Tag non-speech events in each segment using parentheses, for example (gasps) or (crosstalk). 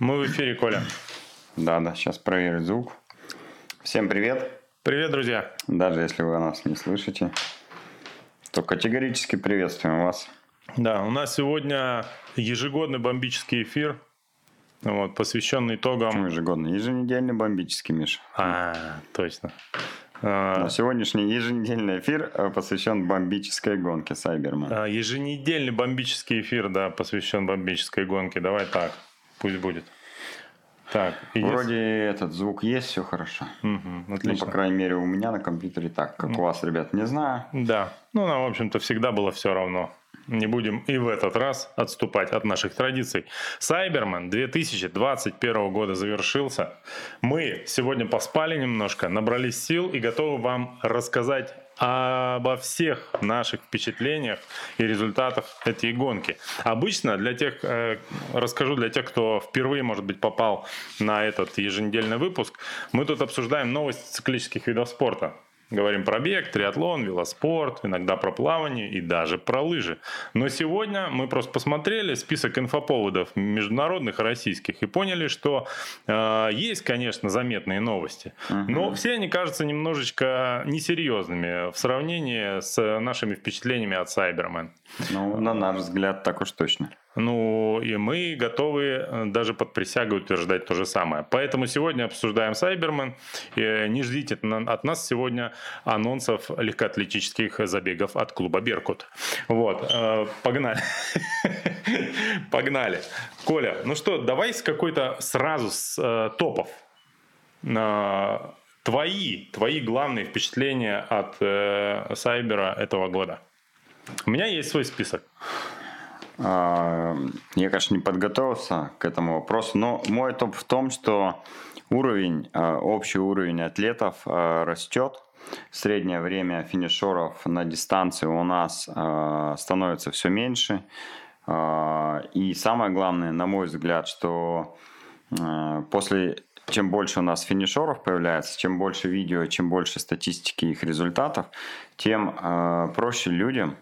Мы в эфире, Коля. Да, да, сейчас проверю звук. Всем привет. Привет, друзья. Даже если вы нас не слышите, то категорически приветствуем вас. Да, у нас сегодня ежегодный бомбический эфир, вот, посвященный итогам... Почему ежегодный? Еженедельный бомбический, Миша. А, точно. Но сегодняшний еженедельный эфир э, посвящен бомбической гонке Сайберман. А, еженедельный бомбический эфир, да, посвящен бомбической гонке. Давай так, пусть будет. Так, Вроде есть... этот звук есть, все хорошо. Угу, отлично. Ну, по крайней мере, у меня на компьютере так, как у вас, ребят, не знаю. Да, ну, нам, в общем-то, всегда было все равно. Не будем и в этот раз отступать от наших традиций. Сайбермен 2021 года завершился. Мы сегодня поспали немножко, набрались сил и готовы вам рассказать обо всех наших впечатлениях и результатах этой гонки. Обычно для тех, э, расскажу для тех, кто впервые, может быть, попал на этот еженедельный выпуск, мы тут обсуждаем новости циклических видов спорта. Говорим про бег, триатлон, велоспорт, иногда про плавание и даже про лыжи. Но сегодня мы просто посмотрели список инфоповодов международных и российских и поняли, что э, есть, конечно, заметные новости, uh-huh. но все они кажутся немножечко несерьезными в сравнении с нашими впечатлениями от Cyberman. Ну, на наш взгляд, так уж точно. Ну, и мы готовы э, даже под присягой утверждать то же самое. Поэтому сегодня обсуждаем Сайбермен. И не ждите от нас сегодня анонсов легкоатлетических забегов от клуба «Беркут». Вот, э, погнали. (laughs) Погнали. Коля, ну что, давай с какой-то сразу с э, топов. Твои, твои главные впечатления от Сайбера этого года. У меня есть свой список. А, я, конечно, не подготовился к этому вопросу, но мой топ в том, что уровень, а, общий уровень атлетов а, растет. Среднее время финишеров на дистанции у нас становится все меньше. И самое главное, на мой взгляд, что после чем больше у нас финишеров появляется, чем больше видео, чем больше статистики их результатов, тем проще людям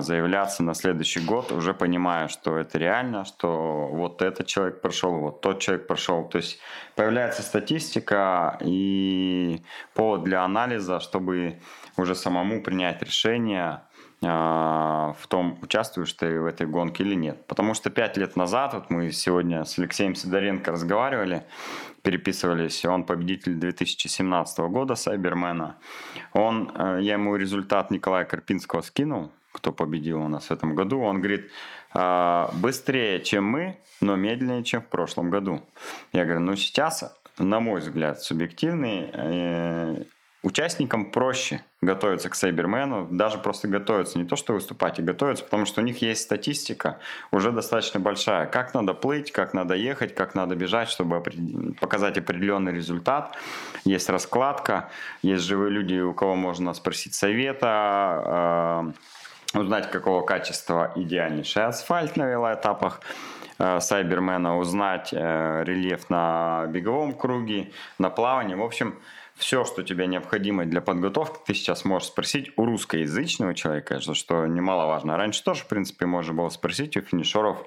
заявляться на следующий год, уже понимая, что это реально, что вот этот человек прошел, вот тот человек прошел. То есть появляется статистика и повод для анализа, чтобы уже самому принять решение а, в том, участвуешь ты в этой гонке или нет. Потому что пять лет назад, вот мы сегодня с Алексеем Сидоренко разговаривали, переписывались, он победитель 2017 года Сайбермена. Он, э, я ему результат Николая Карпинского скинул, кто победил у нас в этом году, он говорит, «А, быстрее, чем мы, но медленнее, чем в прошлом году. Я говорю, ну сейчас, на мой взгляд, субъективный, э, участникам проще готовиться к Сайбермену, даже просто готовиться, не то что выступать, и готовиться, потому что у них есть статистика уже достаточно большая. Как надо плыть, как надо ехать, как надо бежать, чтобы показать определенный результат. Есть раскладка, есть живые люди, у кого можно спросить совета, а, узнать, какого качества идеальнейший асфальт на велоэтапах э, Сайбермена, узнать э, рельеф на беговом круге, на плавании. В общем, все, что тебе необходимо для подготовки, ты сейчас можешь спросить у русскоязычного человека, что немаловажно. Раньше тоже, в принципе, можно было спросить у финишеров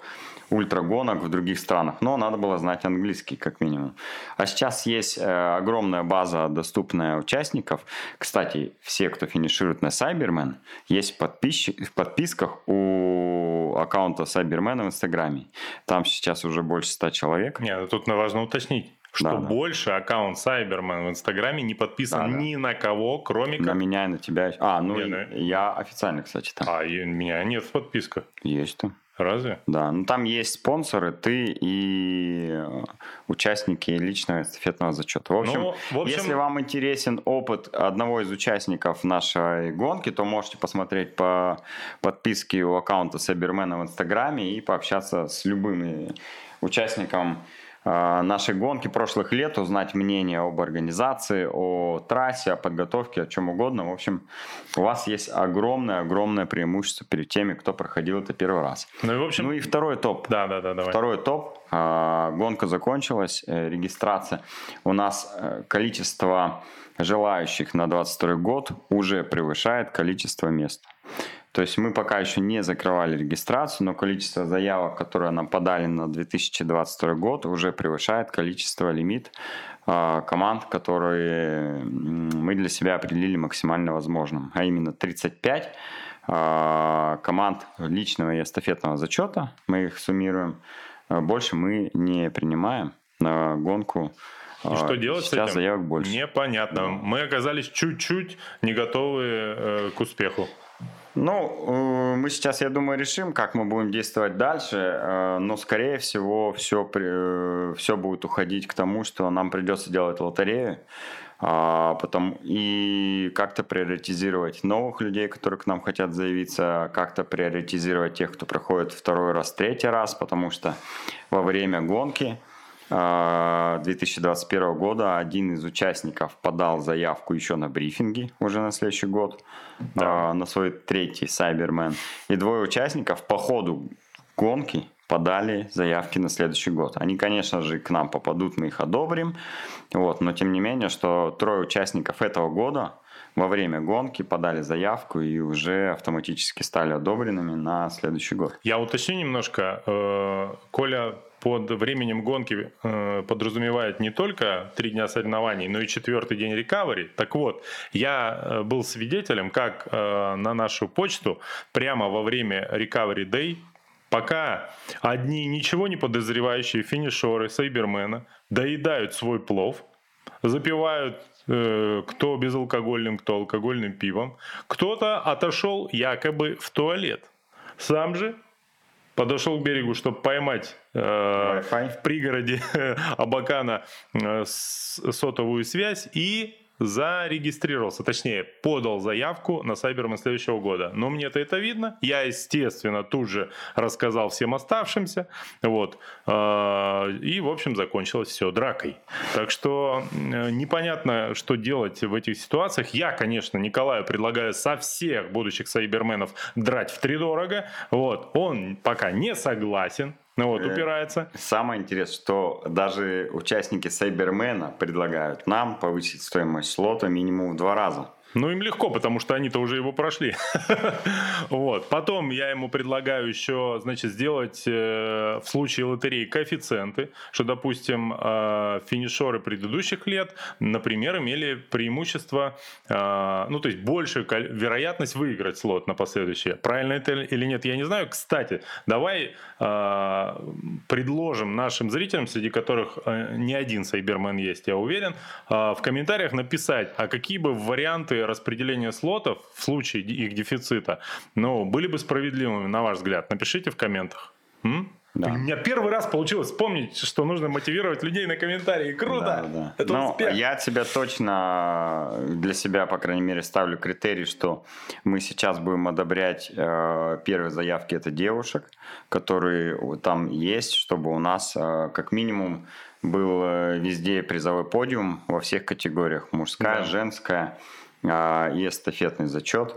ультрагонок в других странах, но надо было знать английский как минимум. А сейчас есть э, огромная база доступная участников. Кстати, все, кто финиширует на Cyberman, есть подписчик, в подписках у аккаунта Cyberman в Инстаграме. Там сейчас уже больше 100 человек. Нет, ну тут важно уточнить что да, больше да. аккаунт Сайбермен в Инстаграме не подписан да, ни да. на кого, кроме как... На меня и на тебя. А, ну нет, я официально, кстати, там. А, и меня нет в подписках. Есть там. Разве? Да, ну там есть спонсоры, ты и э, участники личного эстафетного зачета. В общем, ну, в общем, если вам интересен опыт одного из участников нашей гонки, то можете посмотреть по подписке у аккаунта Сайбермена в Инстаграме и пообщаться с любым участником Э, нашей гонки прошлых лет, узнать мнение об организации, о трассе, о подготовке, о чем угодно. В общем, у вас есть огромное-огромное преимущество перед теми, кто проходил это первый раз. Ну и, в общем... ну и второй топ. Да, да, да, давай. Второй топ. Э, гонка закончилась, э, регистрация. У нас количество желающих на 22 год уже превышает количество мест. То есть мы пока еще не закрывали регистрацию, но количество заявок, которые нам подали на 2022 год, уже превышает количество лимит а, команд, которые мы для себя определили максимально возможным, а именно 35 а, команд личного и эстафетного зачета, мы их суммируем, а, больше мы не принимаем на гонку и что делать Сейчас с этим? заявок больше. Непонятно. Да. Мы оказались чуть-чуть не готовы э, к успеху. Ну, э, мы сейчас, я думаю, решим, как мы будем действовать дальше, э, но, скорее всего, все, э, все будет уходить к тому, что нам придется делать лотерею, а, потом и как-то приоритизировать новых людей, которые к нам хотят заявиться, как-то приоритизировать тех, кто проходит второй раз, третий раз, потому что во время гонки 2021 года один из участников подал заявку еще на брифинги уже на следующий год, да. на свой третий Сайбермен. И двое участников по ходу гонки подали заявки на следующий год. Они, конечно же, к нам попадут, мы их одобрим. Вот, но тем не менее, что трое участников этого года во время гонки подали заявку и уже автоматически стали одобренными на следующий год. Я уточню немножко. Э, Коля под временем гонки э, подразумевает не только три дня соревнований, но и четвертый день рекавери. Так вот, я э, был свидетелем, как э, на нашу почту прямо во время рекавери Day Пока одни ничего не подозревающие финишеры Сайбермена доедают свой плов, запивают э, кто безалкогольным, кто алкогольным пивом, кто-то отошел якобы в туалет. Сам же подошел к берегу, чтобы поймать э, в пригороде (laughs) Абакана э, сотовую связь и зарегистрировался, точнее, подал заявку на Сайбермен следующего года. Но мне-то это видно. Я, естественно, тут же рассказал всем оставшимся. Вот. А, и, в общем, закончилось все дракой. Так что непонятно, что делать в этих ситуациях. Я, конечно, Николаю предлагаю со всех будущих Сайберменов драть в три дорого. Вот. Он пока не согласен. Ну вот, э, упирается. Самое интересное, что даже участники Сайбермена предлагают нам повысить стоимость слота минимум в два раза. Ну, им легко, потому что они-то уже его прошли. (laughs) вот. Потом я ему предлагаю еще, значит, сделать э, в случае лотереи коэффициенты, что, допустим, э, финишеры предыдущих лет, например, имели преимущество, э, ну, то есть большую вероятность выиграть слот на последующее. Правильно это или нет, я не знаю. Кстати, давай э, предложим нашим зрителям, среди которых э, не один Сайбермен есть, я уверен, э, в комментариях написать, а какие бы варианты распределения слотов в случае их дефицита, ну, были бы справедливыми, на ваш взгляд? Напишите в комментах. М? Да. У меня первый раз получилось вспомнить, что нужно мотивировать людей на комментарии. Круто! Да, да. Это Но успех. я тебя точно для себя, по крайней мере, ставлю критерий, что мы сейчас будем одобрять э, первые заявки это девушек, которые там есть, чтобы у нас э, как минимум был э, везде призовой подиум во всех категориях. Мужская, да. женская и эстафетный зачет.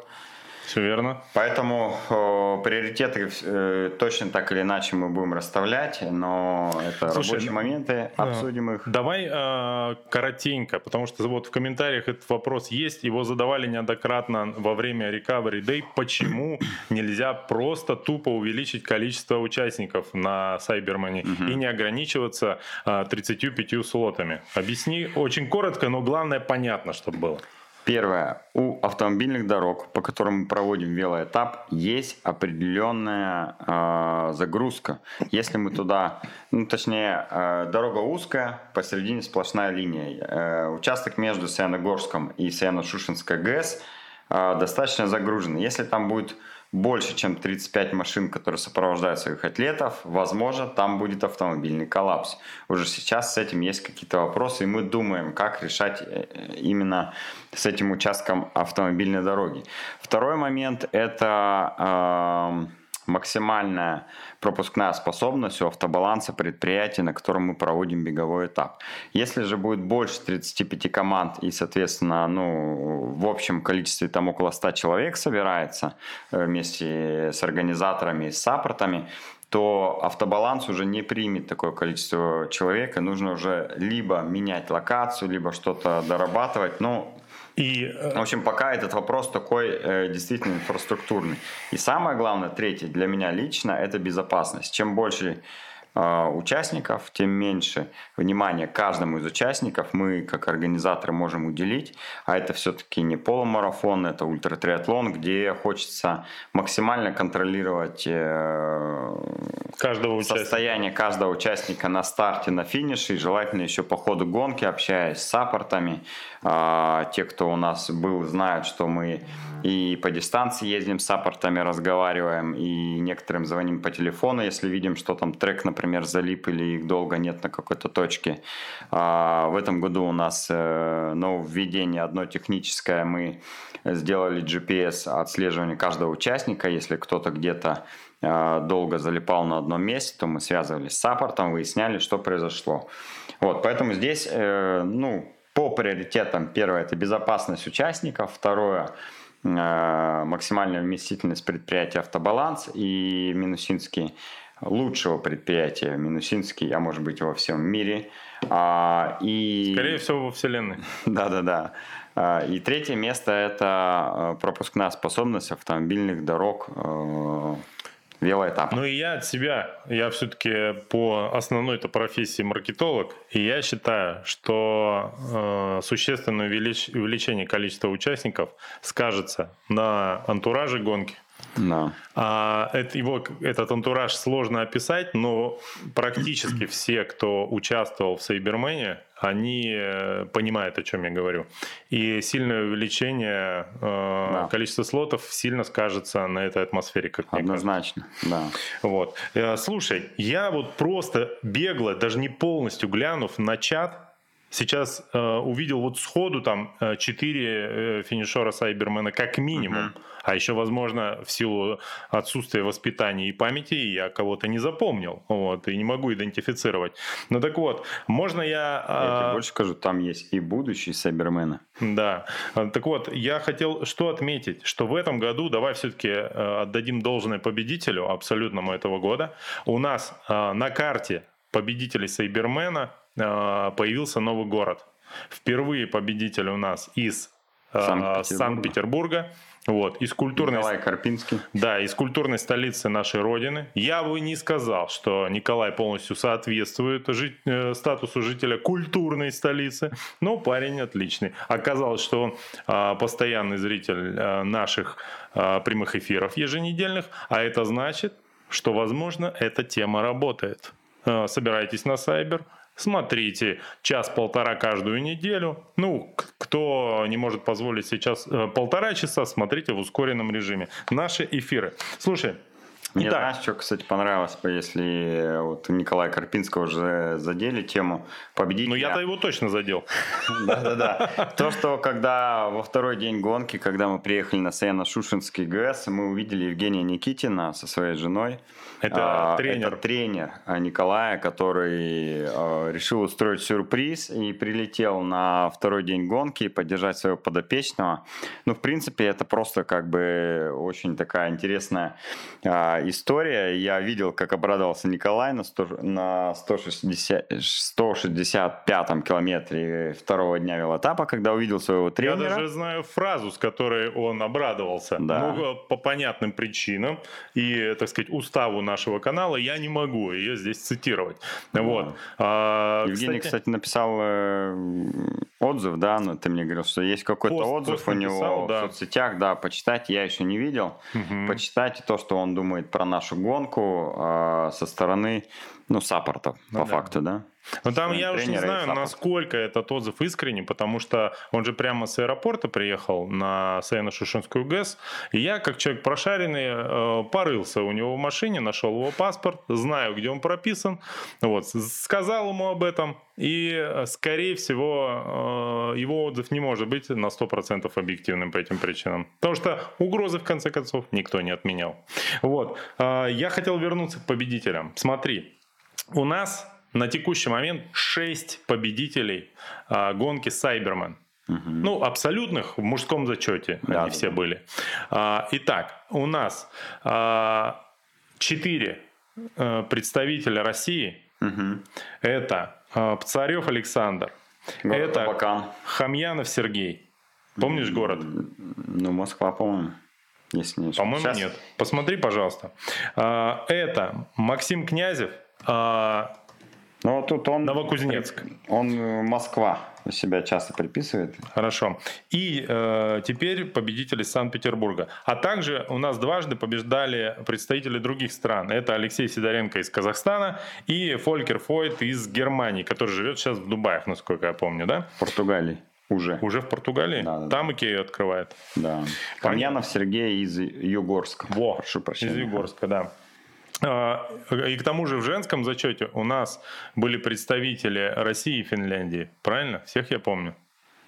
Все верно. Поэтому э, приоритеты э, точно так или иначе мы будем расставлять, но это Слушай, рабочие моменты, обсудим их. Давай э, коротенько, потому что вот в комментариях этот вопрос есть, его задавали неоднократно во время Recovery Day, почему (coughs) нельзя просто тупо увеличить количество участников на Сайбермане угу. и не ограничиваться э, 35 слотами. Объясни очень коротко, но главное понятно, чтобы было. Первое. У автомобильных дорог, по которым мы проводим велоэтап, есть определенная э, загрузка. Если мы туда, ну точнее, э, дорога узкая, посередине сплошная линия. Э, участок между Саяногорском и Саяно-Шушинской ГЭС э, достаточно загружен. Если там будет больше, чем 35 машин, которые сопровождают своих атлетов, возможно, там будет автомобильный коллапс. Уже сейчас с этим есть какие-то вопросы, и мы думаем, как решать э, именно с этим участком автомобильной дороги. Второй момент – это э, максимальная пропускная способность у автобаланса предприятия, на котором мы проводим беговой этап. Если же будет больше 35 команд и, соответственно, ну, в общем количестве там около 100 человек собирается э, вместе с организаторами и с саппортами, то автобаланс уже не примет такое количество человек, и нужно уже либо менять локацию, либо что-то дорабатывать. Но И, э, в общем, пока этот вопрос такой э, действительно инфраструктурный. И самое главное, третье, для меня лично, это безопасность. Чем больше участников, тем меньше внимания каждому из участников мы, как организаторы, можем уделить. А это все-таки не полумарафон, это ультратриатлон, где хочется максимально контролировать э, каждого состояние каждого участника на старте, на финише. И желательно еще по ходу гонки, общаясь с саппортами. А, те, кто у нас был, знают, что мы и по дистанции ездим с саппортами, разговариваем, и некоторым звоним по телефону, если видим, что там трек, например, залип или их долго нет на какой-то точке. А в этом году у нас э, нововведение одно техническое. Мы сделали GPS отслеживание каждого участника. Если кто-то где-то э, долго залипал на одном месте, то мы связывались с саппортом, выясняли, что произошло. Вот, поэтому здесь, э, ну, по приоритетам, первое – это безопасность участников, второе – Э, максимальная вместительность предприятия «Автобаланс» и Минусинский лучшего предприятия Минусинский, а может быть во всем мире. А, и... Скорее всего во Вселенной. (laughs) Да-да-да. А, и третье место – это э, пропускная способность автомобильных дорог э, велоэтап. Ну и я от себя, я все-таки по основной это профессии маркетолог, и я считаю, что э, существенное увелич... увеличение количества участников скажется на антураже гонки. Да. А, это, его, этот антураж сложно описать, но практически все, кто участвовал в Сайбермене, они э, понимают, о чем я говорю. И сильное увеличение э, да. количества слотов сильно скажется на этой атмосфере, как Однозначно, да. Вот. Э, слушай, я вот просто бегло, даже не полностью глянув на чат, сейчас э, увидел вот сходу там э, четыре э, финишера Сайбермена как минимум. Uh-huh. А еще, возможно, в силу отсутствия воспитания и памяти я кого-то не запомнил, вот, и не могу идентифицировать. Ну так вот, можно я... Я тебе а, больше скажу, там есть и будущие Сайбермены. Да. Так вот, я хотел что отметить, что в этом году, давай все-таки э, отдадим должное победителю абсолютному этого года. У нас э, на карте победителей Сайбермена э, появился новый город. Впервые победитель у нас из Санкт-Петербурга. Санкт-Петербурга. Вот, из культурной... Николай Карпинский. Да, из культурной столицы нашей Родины. Я бы не сказал, что Николай полностью соответствует жить, э, статусу жителя культурной столицы, но парень отличный. Оказалось, что он э, постоянный зритель э, наших э, прямых эфиров еженедельных, а это значит, что, возможно, эта тема работает. Э, собирайтесь на Сайбер, смотрите час-полтора каждую неделю. Ну, кто не может позволить сейчас э, полтора часа, смотрите в ускоренном режиме. Наши эфиры. Слушай, мне Итак. знаешь, что, кстати, понравилось, если вот Николая Карпинского уже задели тему победителя. Ну, я-то его точно задел. (laughs) Да-да-да. То, что когда во второй день гонки, когда мы приехали на Саяно-Шушинский ГЭС, мы увидели Евгения Никитина со своей женой. Это а, тренер. Это тренер Николая, который а, решил устроить сюрприз и прилетел на второй день гонки поддержать своего подопечного. Ну, в принципе, это просто как бы очень такая интересная история. Я видел, как обрадовался Николай на, 100, на 160, 165-м километре второго дня велотапа, когда увидел своего тренера. Я даже знаю фразу, с которой он обрадовался. Да. Ну, по понятным причинам и, так сказать, уставу нашего канала я не могу ее здесь цитировать. Да. Вот. А, Евгений, кстати, кстати написал э, отзыв, да, но ты мне говорил, что есть какой-то отзыв пост у него написал, да. в соцсетях, да, почитать я еще не видел. Угу. Почитайте то, что он думает про нашу гонку э, со стороны, ну, саппорта, ну, по да. факту, да. Ну там я уж не знаю, насколько этот отзыв искренний, потому что он же прямо с аэропорта приехал на Саяно-Шушинскую ГЭС, и я, как человек прошаренный, э, порылся у него в машине, нашел его паспорт, знаю, где он прописан, вот, сказал ему об этом, и, э, скорее всего, э, его отзыв не может быть на 100% объективным по этим причинам. Потому что угрозы, в конце концов, никто не отменял. Вот. Я хотел вернуться к победителям. Смотри, у нас на текущий момент 6 победителей а, гонки Сайбермен. Угу. Ну, абсолютных в мужском зачете да, они да, все были. А, итак, у нас а, 4 а, представителя России. Угу. Это а, Пцарев Александр. Город это Абакан. Хамьянов Сергей. Помнишь город? Ну, Москва, по-моему. Если не По-моему, Сейчас- нет. Посмотри, пожалуйста. А, Это Максим Князев, а, Ну, вот тут он... Новокузнецк. Он э, Москва себя часто приписывает. Хорошо. И э, теперь победитель из Санкт-Петербурга. А также у нас дважды побеждали представители других стран. Это Алексей Сидоренко из Казахстана и Фолькер Фойт из Германии, который живет сейчас в Дубаях, насколько я помню, да? Португалии. Уже. Уже в Португалии? Да, да, Там Икею открывает. Да. Камьянов Сергей из Югорска. Во, Прошу прощения. из Югорска, да. А, И к тому же в женском зачете у нас были представители России и Финляндии. Правильно? Всех я помню.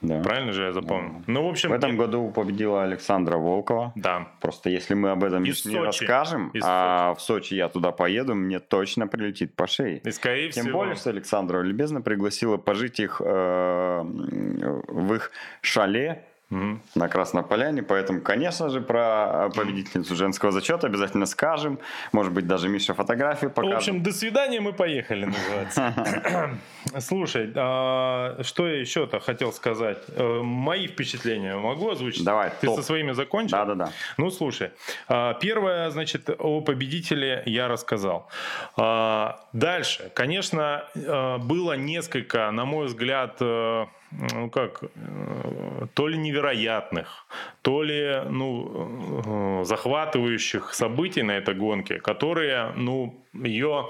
Да. Правильно же я запомнил? Ну, в общем... В этом году победила Александра Волкова. Да. Просто если мы об этом Из не Сочи. расскажем, Из а в Сочи я туда поеду, мне точно прилетит по шее. И скорее Тем всего... более, что Александра любезно пригласила пожить их э, в их шале Мгм. на Красной Поляне, поэтому, конечно же, про победительницу женского зачета обязательно скажем. Может быть, даже Миша фотографию В покажет. общем, до свидания, мы поехали, называется. (laughs) Слушай, а, что я еще-то хотел сказать? Э, Мои впечатления могу озвучить? Давай, Ты со своими закончил? Да-да-да. Ну, слушай, а, первое, значит, о победителе я рассказал. А, Дальше, конечно, э, было несколько, на мой взгляд, э, ну как, э, то ли невероятных, то ли ну, э, захватывающих событий на этой гонке, которые, ну, ее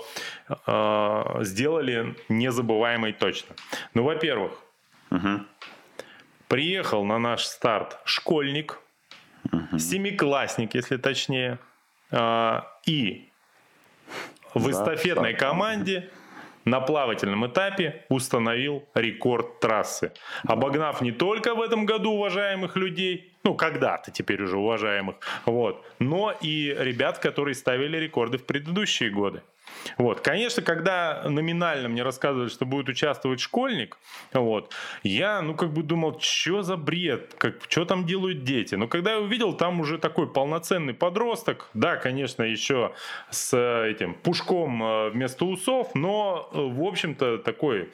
э, сделали незабываемой точно. Ну, во-первых, Мгм. приехал на наш старт школьник, семиклассник, если точнее, а, и в Да, эстафетной команде на плавательном этапе установил рекорд трассы, обогнав не только в этом году уважаемых людей, ну когда-то теперь уже уважаемых, вот, но и ребят, которые ставили рекорды в предыдущие годы. Вот. Конечно, когда номинально мне рассказывали, что будет участвовать школьник, вот, я, ну, как бы думал, что за бред, как, что там делают дети. Но когда я увидел, там уже такой полноценный подросток, да, конечно, еще с э, этим пушком э, вместо усов, но, э, в общем-то, такой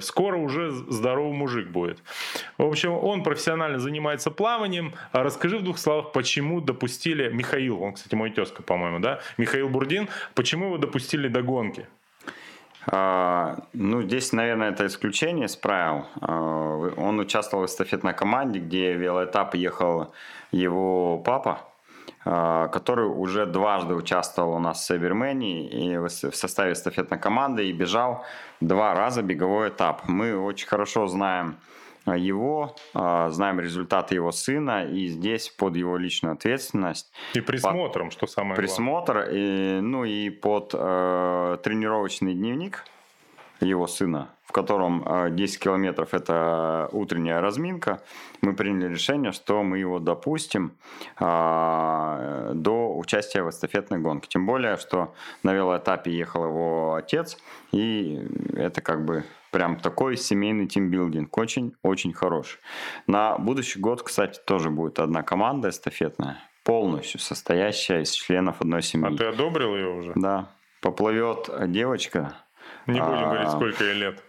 скоро уже здоровый мужик будет. В общем, он профессионально занимается плаванием. А Расскажи в двух словах, почему допустили Михаил, он, кстати, мой тезка, по-моему, да, Михаил Бурдин, почему его допустили до гонки? А, ну, здесь, наверное, это исключение из правил. А, Он участвовал в эстафетной команде, где велоэтап ехал его папа, который уже дважды участвовал у нас в Сайбермене и в составе эстафетной команды и бежал два раза беговой этап. Мы очень хорошо знаем а, его, а, знаем результаты его сына, и здесь под его личную ответственность И присмотром, что самое главное. присмотр, ну и под э, тренировочный дневник его сына, в котором э, 10 километров это утренняя разминка, мы приняли решение, что мы его допустим э, до участия в эстафетной гонке. Тем более, что на велоэтапе ехал его отец, и это как бы прям такой семейный тимбилдинг, очень-очень хороший. На будущий год, кстати, тоже будет одна команда эстафетная, полностью состоящая из членов одной семьи. А ты одобрил ее уже? Да, поплывет девочка, Не будем А, говорить, сколько ей лет.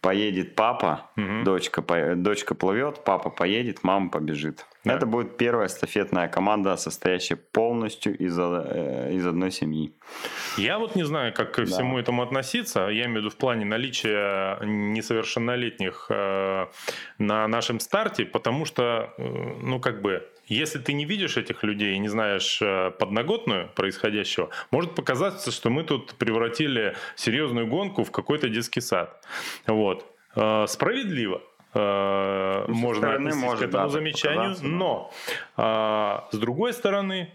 поедет папа, Мгм. дочка, по- дочка плывет, папа поедет, мама побежит. Да. Это будет первая эстафетная команда, состоящая полностью из, э, из одной семьи. Я вот не знаю, как ко Да. всему этому относиться. Я имею в виду в плане наличия несовершеннолетних э, на нашем старте, потому что, э, ну, как бы, если ты не видишь этих людей и не знаешь э, подноготную происходящего, может показаться, что мы тут превратили серьезную гонку в какой-то детский сад. Вот. Э, Справедливо. э, Ну, Можно стороны отнестись к может, этому да, замечанию, но а, с другой стороны,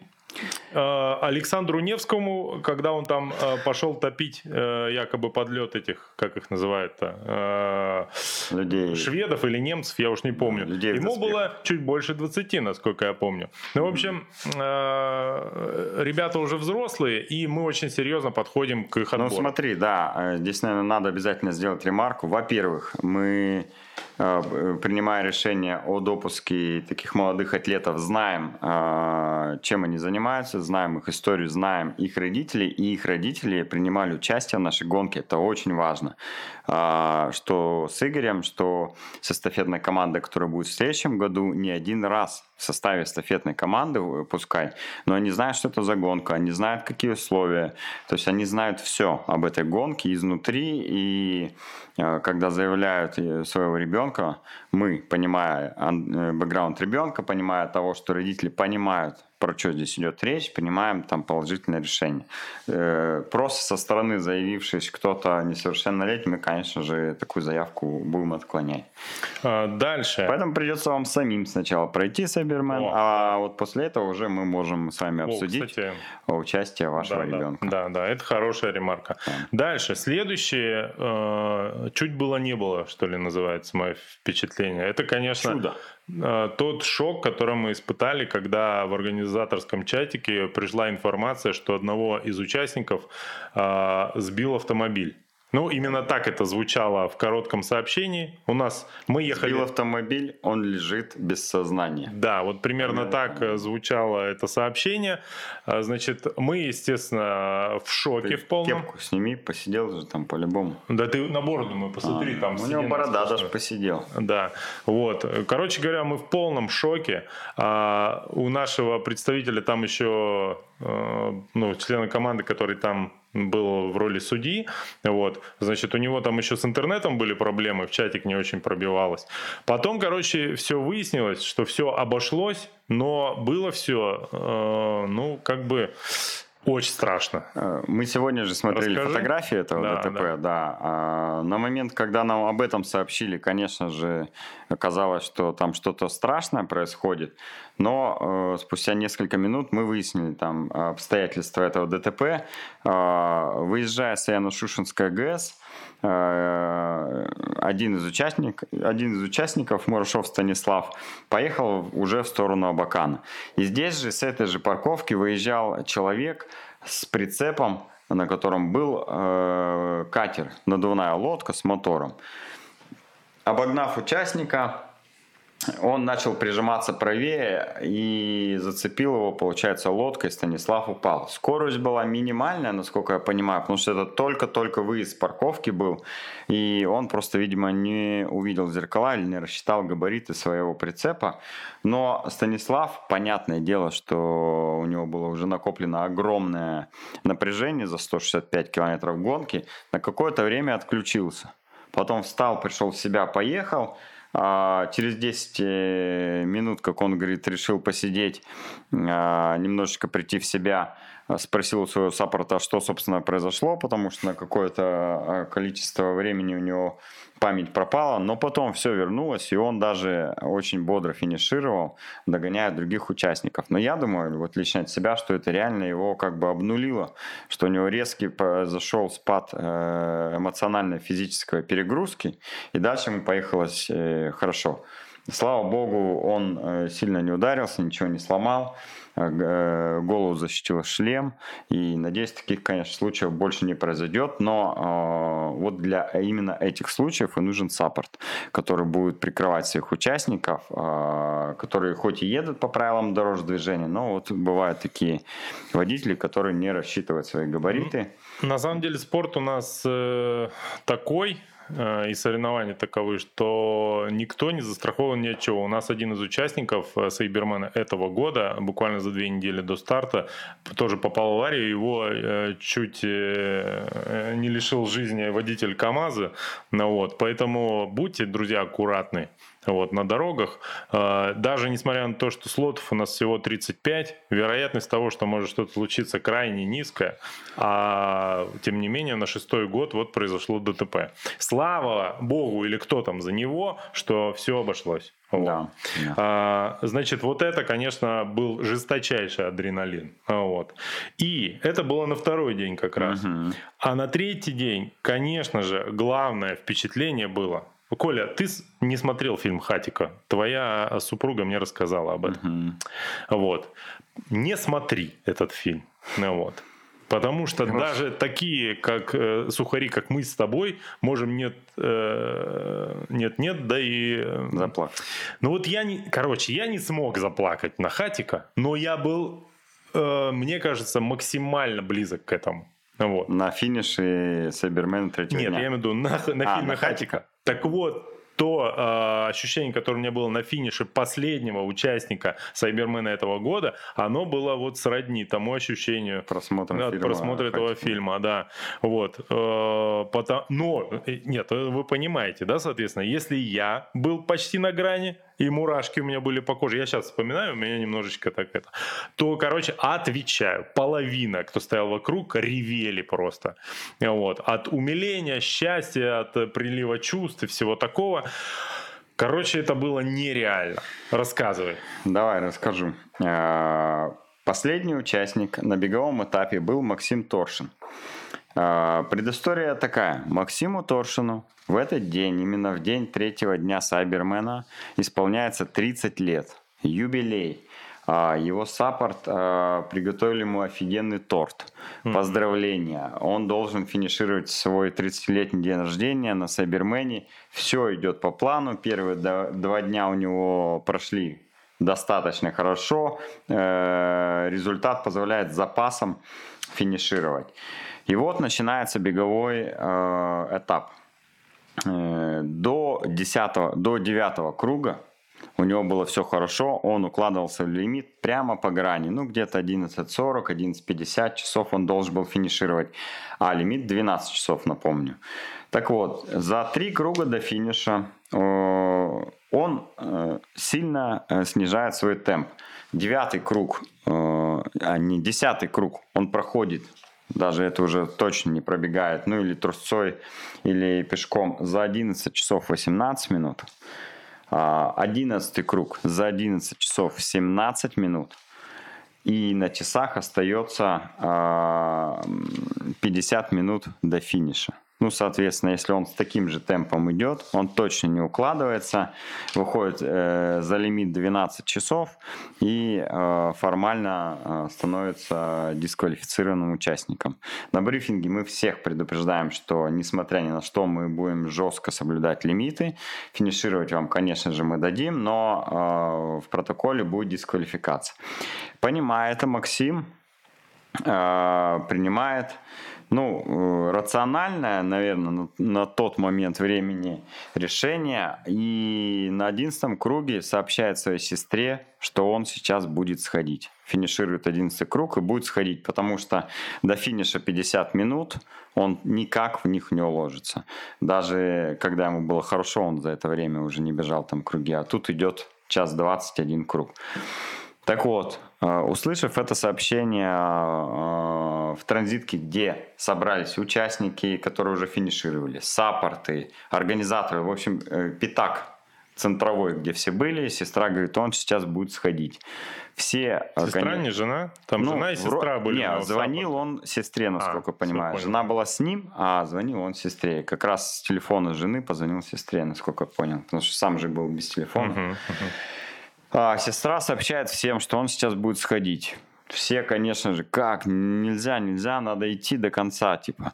Александру Невскому, когда он там э, пошел топить э, якобы подлет этих, как их называют-то, Людей. э, шведов или немцев, я уж не помню. Людей Ему было чуть больше 20, насколько я помню. Ну, в общем, э, ребята уже взрослые, и мы очень серьезно подходим к их Ну отбору. смотри, да, э, здесь, наверное, надо обязательно сделать ремарку. Во-первых, мы, э, принимая решение о допуске таких молодых атлетов, знаем, э, чем они занимаются. знаем их историю, знаем их родителей, и их родители принимали участие в нашей гонке. Это очень важно. А, что с Игорем, что с эстафетной командой, которая будет в следующем году, не один раз в составе эстафетной команды, пускай, но они знают, что это за гонка, они знают, какие условия, то есть они знают все об этой гонке изнутри, и э, когда заявляют э, своего ребенка, мы, понимая э, бэкграунд ребенка, понимая того, что родители понимают, про что здесь идет речь, принимаем там положительное решение. Э, просто со стороны заявившись кто-то несовершеннолетний, мы, конечно же, такую заявку будем отклонять. А, дальше. Поэтому придется вам самим сначала пройти Сайбермен, а вот после этого уже мы можем с вами обсудить О, кстати, участие вашего да, ребенка. Да, да, это хорошая ремарка. Да. Дальше. Следующее, э, чуть было не было, что ли, называется мое впечатление. Это, конечно, Чудо. Э, тот шок, который мы испытали, когда в организаторском чатике пришла информация, что одного из участников э, сбил автомобиль. Ну, именно так это звучало в коротком сообщении. У нас мы ехали... Сбил автомобиль, он лежит без сознания. Да, вот примерно так э, звучало это сообщение. А, значит, мы, естественно, в шоке ты в полном. кепку сними, посидел же там по-любому. Да ты на бороду мы посмотри, а, там... У него борода даже посидел. Да, вот. Короче говоря, мы в полном шоке. А у нашего представителя там еще Э, ну, члена команды, который там был в роли судьи, вот, значит, у него там еще с интернетом были проблемы, в чатик не очень пробивалось. Потом, короче, все выяснилось, что все обошлось, но было все, э, ну, как бы очень страшно. Э, мы сегодня же смотрели Расскажи. фотографии этого да, ДТП, да. да. А на момент, когда нам об этом сообщили, конечно же, оказалось, что там что-то страшное происходит. Но э, спустя несколько минут мы выяснили там обстоятельства этого ДТП. Э, выезжая с Яно-Шушинской ГЭС, э, один из, участник, один из участников, Мурашов Станислав, поехал уже в сторону Абакана. И здесь же, с этой же парковки, выезжал человек с прицепом, на котором был э, катер, надувная лодка с мотором. Обогнав участника, он начал прижиматься правее и зацепил его, получается, лодкой. Станислав упал. Скорость была минимальная, насколько я понимаю, потому что это только-только выезд с парковки был. И он просто, видимо, не увидел зеркала или не рассчитал габариты своего прицепа. Но Станислав, понятное дело, что у него было уже накоплено огромное напряжение за 165 километров гонки, на какое-то время отключился. Потом встал, пришел в себя, поехал – а, через 10 э, минут, как он говорит, решил посидеть, а, немножечко прийти в себя, спросил у своего саппорта, что, собственно, произошло, потому что на какое-то а, количество времени у него память пропала, но потом все вернулось, и он даже очень бодро финишировал, догоняя других участников. Но я думаю, вот лично от себя, что это реально его как бы обнулило, что у него резкий зашел спад э, эмоциональной физической перегрузки, и дальше ему поехалось э, хорошо. Слава богу, он э, сильно не ударился, ничего не сломал. Э, э, голову защитил шлем. И надеюсь, таких, конечно, случаев больше не произойдет. Но вот для именно этих случаев и нужен саппорт, который будет прикрывать своих участников, которые хоть и едут по правилам дорожного движения, но вот бывают такие водители, которые не рассчитывают свои габариты. На самом деле спорт у нас такой, и соревнования таковы, что никто не застрахован ни от чего. У нас один из участников э, Сайбермена этого года, буквально за две недели до старта, тоже попал в аварию, его э, чуть не лишил жизни водитель КАМАЗа. Ну, вот. Поэтому будьте, друзья, аккуратны вот, на дорогах. А, даже несмотря на то, что слотов у нас всего 35, вероятность того, что может что-то случиться, крайне низкая. А тем не менее, на шестой год вот произошло ДТП. Слава богу или кто там за него, что все обошлось. Вот. Да, да. А, значит, вот это, конечно, был жесточайший адреналин. Вот. И это было на второй день как раз. Угу. А на третий день, конечно же, главное впечатление было Коля, ты не смотрел фильм Хатика. Твоя супруга мне рассказала об этом. Угу. Вот. Не смотри этот фильм. Ну, вот. Потому что Хорошо. даже такие, как э, сухари, как мы с тобой, можем нет, э, нет, нет, да и э, заплакать. Ну вот я не, короче, я не смог заплакать на Хатика, но я был э, мне кажется, максимально близок к этому. Вот. На финише Сайбермен третьего Нет, дня. я имею в виду на, на А, фильме на Хатика. Так вот, то э, ощущение, которое у меня было на финише последнего участника Сайбермена этого года, оно было вот сродни тому ощущению Просмотр от фильма просмотра этого фильма, да. Вот. Э, потом- но, э, нет, вы понимаете, да, соответственно, если я был почти на грани, и мурашки у меня были по коже, я сейчас вспоминаю, у меня немножечко так это, то, короче, отвечаю, половина, кто стоял вокруг, ревели просто. Вот. От умиления, счастья, от прилива чувств и всего такого. Короче, это было нереально. Рассказывай. Давай расскажу. А, Последний участник на беговом этапе был Максим Торшин. А, Предыстория такая. Максиму Торшину в этот день, именно в день третьего дня Сайбермена, исполняется 30 лет. Юбилей. А, Его саппорт а, приготовили ему офигенный торт. Поздравления. Он должен финишировать свой 30-летний день рождения на Сайбермене. Все идет по плану. Первые два дня у него прошли достаточно хорошо. Э, Результат позволяет с запасом финишировать. И вот начинается беговой э, этап. Э, До 10, до 9 круга у него было все хорошо, он укладывался в лимит прямо по грани, ну где-то 11.40, 11.50 часов он должен был финишировать, а лимит 12 часов, напомню. Так вот, за три круга до финиша э, он э, сильно э, снижает свой темп. Девятый круг, а не десятый круг, он проходит даже это уже точно не пробегает, ну или трусцой, или пешком за 11 часов 18 минут. А, 11 круг за 11 часов 17 минут. И на часах остается а, м, 50 минут до финиша. Ну, соответственно, если он с таким же темпом идет, он точно не укладывается, выходит э, за лимит 12 часов и э, формально э, становится дисквалифицированным участником. На брифинге мы всех предупреждаем, что несмотря ни на что мы будем жестко соблюдать лимиты. Финишировать вам, конечно же, мы дадим, но э, в протоколе будет дисквалификация. Понимая это, Максим э, принимает ну, э, рациональное, наверное, на, тот момент времени решение. И на одиннадцатом круге сообщает своей сестре, что он сейчас будет сходить. Финиширует 11 круг и будет сходить, потому что до финиша 50 минут он никак в них не уложится. Даже когда ему было хорошо, он за это время уже не бежал там круги, а тут идет час 21 круг. Так вот, услышав это сообщение э, в транзитке, где собрались участники, которые уже финишировали, саппорты, организаторы, в общем, э, пятак центровой, где все были, сестра говорит, он сейчас будет сходить. Все Сестра органи- не жена? Там ну, жена и вро- сестра были. Не, на звонил он сестре, насколько А, понимаю. Жена понял. была с ним, а звонил он сестре. Как раз с телефона жены позвонил сестре, насколько я понял. Потому что сам же был без телефона. Мгм, мгм. А, сестра сообщает всем, что он сейчас будет сходить. Все, конечно же, как, нельзя, нельзя, надо идти до конца, типа.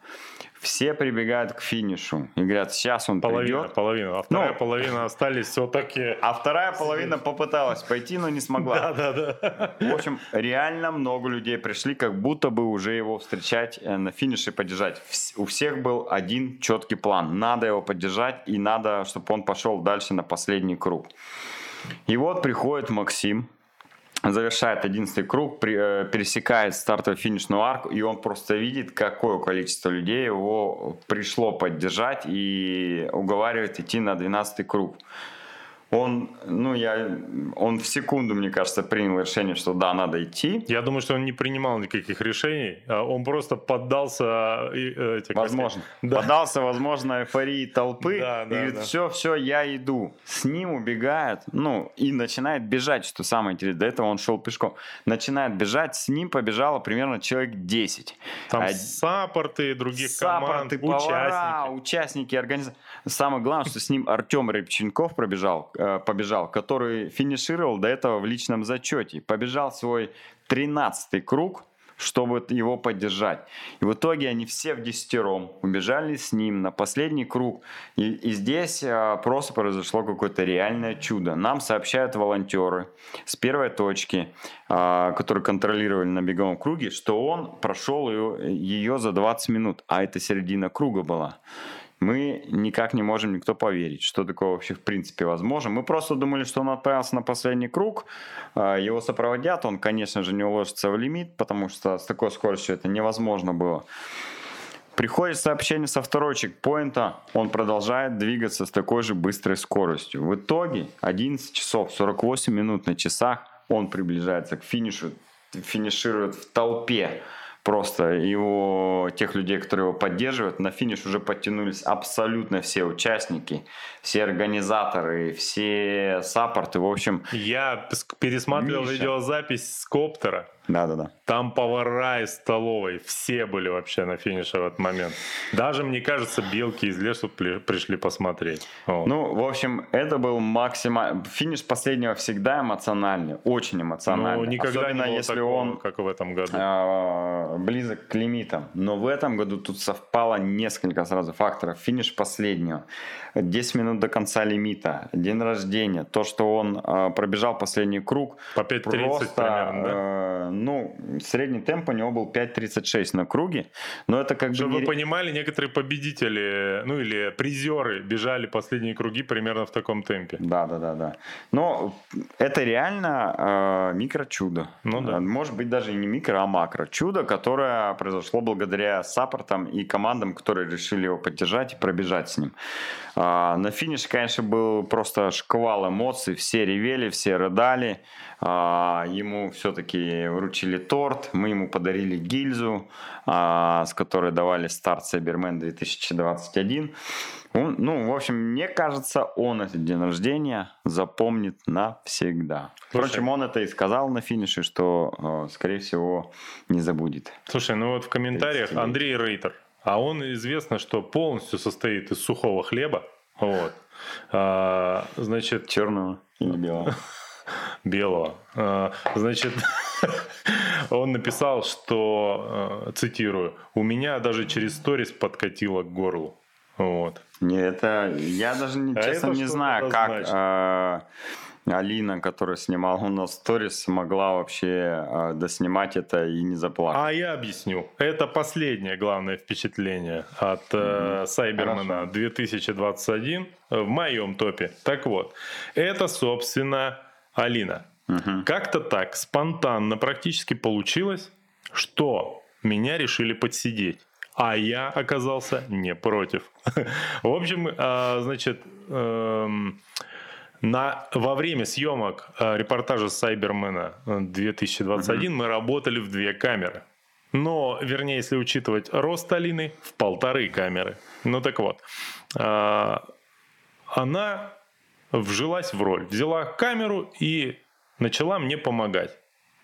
Все прибегают к финишу и говорят, сейчас он Половина, придет. половина. А вторая Ну. половина остались все такие. (laughs) А вторая половина попыталась пойти, но не смогла. (laughs) Да, да, да. В общем, реально много людей пришли, как будто бы уже его встречать э, на финише поддержать. Вс- У всех был один четкий план. Надо его поддержать и надо, чтобы он пошел дальше на последний круг. И вот приходит Максим, завершает 11 круг, э, пересекает стартовую финишную арку, и он просто видит, какое количество людей его пришло поддержать и уговаривает идти на 12 круг. Он, ну, я, он в секунду, мне кажется, принял решение, что да, надо идти. Я думаю, что он не принимал никаких решений, а он просто поддался... и, э, Возможно. Да. Поддался, возможно, эйфории толпы Да, и да, говорит, да. все, все, я иду. С ним убегает, ну, и начинает бежать, что самое интересное. До этого он шел пешком. Начинает бежать, с ним побежало примерно человек 10. Там Од- саппорты других команд, Саппорты, повара, участники. участники организации. Самое главное, что с ним Артем Рыбченков пробежал, побежал, который финишировал до этого в личном зачете. Побежал свой 13-й круг чтобы его поддержать. И в итоге они все в десятером убежали с ним на последний круг. И, и здесь а, просто произошло какое-то реальное чудо. Нам сообщают волонтеры с первой точки, а, которые контролировали на беговом круге, что он прошел ее, ее за 20 минут, а это середина круга была мы никак не можем никто поверить, что такое вообще в принципе возможно. Мы просто думали, что он отправился на последний круг, а, его сопроводят, он, конечно же, не уложится в лимит, потому что с такой скоростью это невозможно было. Приходит сообщение со второй чекпоинта, он продолжает двигаться с такой же быстрой скоростью. В итоге 11 часов 48 минут на часах он приближается к финишу, финиширует в толпе просто его, тех людей, которые его поддерживают, на финиш уже подтянулись абсолютно все участники, все организаторы, все саппорты, в общем. Я пересматривал Миша. видеозапись с коптера. Да-да-да. Там повара из столовой, все были вообще на финише в этот момент. Даже, мне кажется, белки из лесу пришли посмотреть. Вот. Ну, в общем, это был максимально... Финиш последнего всегда эмоциональный, очень эмоциональный. Ну, никогда Особенно не было если такого, он как в этом году. Э, близок к лимитам. Но в этом году тут совпало несколько сразу факторов. Финиш последнего, 10 минут до конца лимита, день рождения, то, что он э, пробежал последний круг. По 5.30 примерно, да? Э, ну, средний темп у него был 5.36 на круге, но это как Чтобы бы... Чтобы вы понимали, некоторые победители, ну или призеры бежали последние круги примерно в таком темпе. Да, да, да, да. Но это реально э, микро-чудо. Ну да. Может быть, даже не микро, а макро. Чудо, которое произошло благодаря саппортам и командам, которые решили его поддержать и пробежать с ним. А, на финише, конечно, был просто шквал эмоций. Все ревели, все рыдали. А, ему все-таки вручили торт. Мы ему подарили гильзу, а, с которой давали старт Cyberman 2021. Он, ну, в общем, мне кажется, он этот день рождения запомнит навсегда. Слушай, Впрочем, он это и сказал на финише, что, скорее всего, не забудет. Слушай, ну вот в комментариях Андрей Рейтер а он известно, что полностью состоит из сухого хлеба. Вот. А, значит... Черного или белого? (laughs) Белого. А, значит, (laughs) он написал, что, а, цитирую, «У меня даже через сторис подкатило к горлу». Вот. Не, это я даже а честно не знаю, как а, Алина, которая снимала у нас сторис, смогла вообще э, доснимать это и не заплакать. А я объясню. Это последнее главное впечатление от э, Сайбермена 2021 в моем топе. Так вот, это, собственно, Алина. Угу. Как-то так спонтанно практически получилось, что меня решили подсидеть. А я оказался не против. (laughs) В общем, э, значит, эм, на, во время съемок э, репортажа Сайбермена 2021 угу. мы работали в две камеры. Но, вернее, если учитывать рост Алины, в полторы камеры. Ну так вот, э, она вжилась в роль, взяла камеру и начала мне помогать.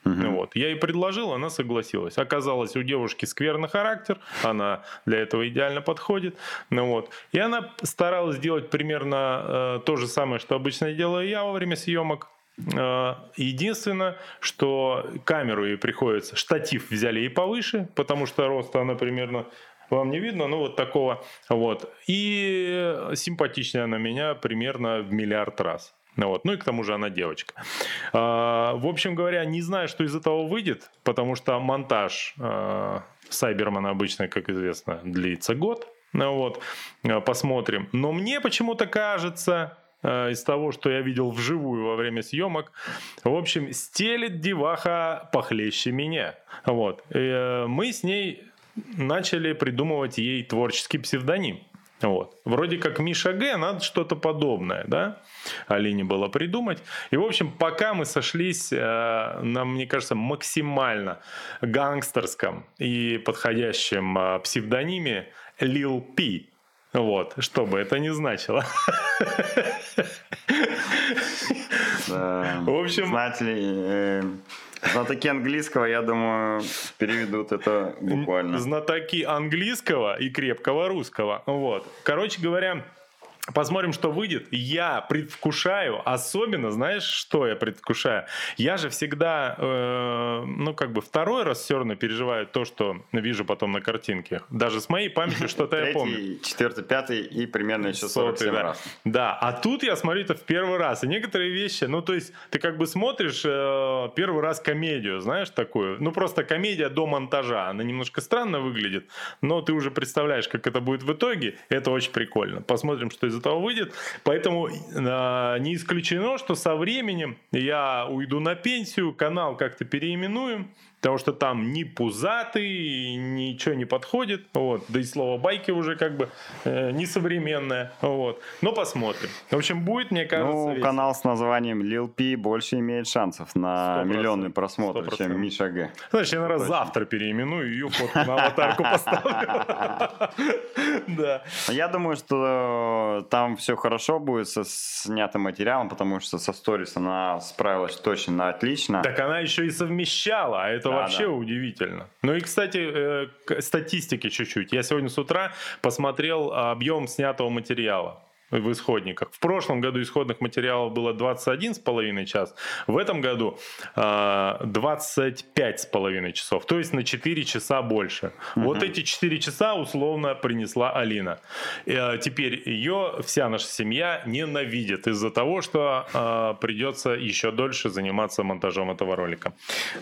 Угу. Вот. Я ей предложил, она согласилась. Оказалось, у девушки скверный характер, она для этого идеально подходит. Ну, вот. И она старалась сделать примерно э, то же самое, что обычно делаю я во время съемок. Э, единственное, что камеру ей приходится, штатив взяли ей повыше, потому что роста она примерно вам не видно, ну вот такого вот. И симпатичнее она меня примерно в миллиард раз. Ну, вот. ну и к тому же она девочка. А, в общем говоря, не знаю, что из этого выйдет, потому что монтаж а, Сайбермана обычно, как известно, длится год. Ну, вот. А, посмотрим. Но мне почему-то кажется, из того, что я видел вживую во время съемок. В общем, стелит деваха похлеще меня. Вот. Э, мы с ней начали придумывать ей творческий псевдоним. Вот. Вроде как Миша Г, надо что-то подобное, да? Алине было придумать. И, в общем, пока мы сошлись э, на, мне кажется, максимально гангстерском и подходящем э, псевдониме Lil P. Вот, что бы это ни значило. В общем... Знаете ли, э, Знатоки английского, я думаю, переведут это буквально. Знатоки английского и крепкого русского. Вот. Короче говоря, Посмотрим, что выйдет. Я предвкушаю, особенно, знаешь, что я предвкушаю? Я же всегда, э, ну, как бы второй раз все равно переживаю то, что вижу потом на картинке. Даже с моей памятью что-то я помню. четвертый, пятый и примерно еще 47 да. раз. Да, а тут я смотрю это в первый раз. И некоторые вещи, ну, то есть ты как бы смотришь э, первый раз комедию, знаешь, такую. Ну, просто комедия до монтажа. Она немножко странно выглядит, но ты уже представляешь, как это будет в итоге. Это очень прикольно. Посмотрим, что из из этого выйдет. Поэтому э, не исключено, что со временем я уйду на пенсию, канал как-то переименуем потому что там ни пузатый, ничего не подходит, вот, да и слово байки уже как бы э, несовременное, вот, но посмотрим. В общем, будет, мне кажется, Ну, весело. канал с названием Lil P больше имеет шансов на 100%, миллионный просмотр, 100%. чем Миша Г. Значит, я, наверное, завтра переименую ее фотку на аватарку поставлю. (laughs) Да. Я думаю, что там все хорошо будет со снятым материалом, потому что со сторис она справилась точно отлично. Так она еще и совмещала, а это вообще удивительно. Ну и, кстати, э, статистики чуть-чуть. Я сегодня с утра посмотрел объем снятого материала в исходниках. В прошлом году исходных материалов было 21,5 час, в этом году э, 25,5 часов, то есть на 4 часа больше. Угу. Вот эти 4 часа условно принесла Алина. Э, теперь ее вся наша семья ненавидит из-за того, что э, придется еще дольше заниматься монтажом этого ролика.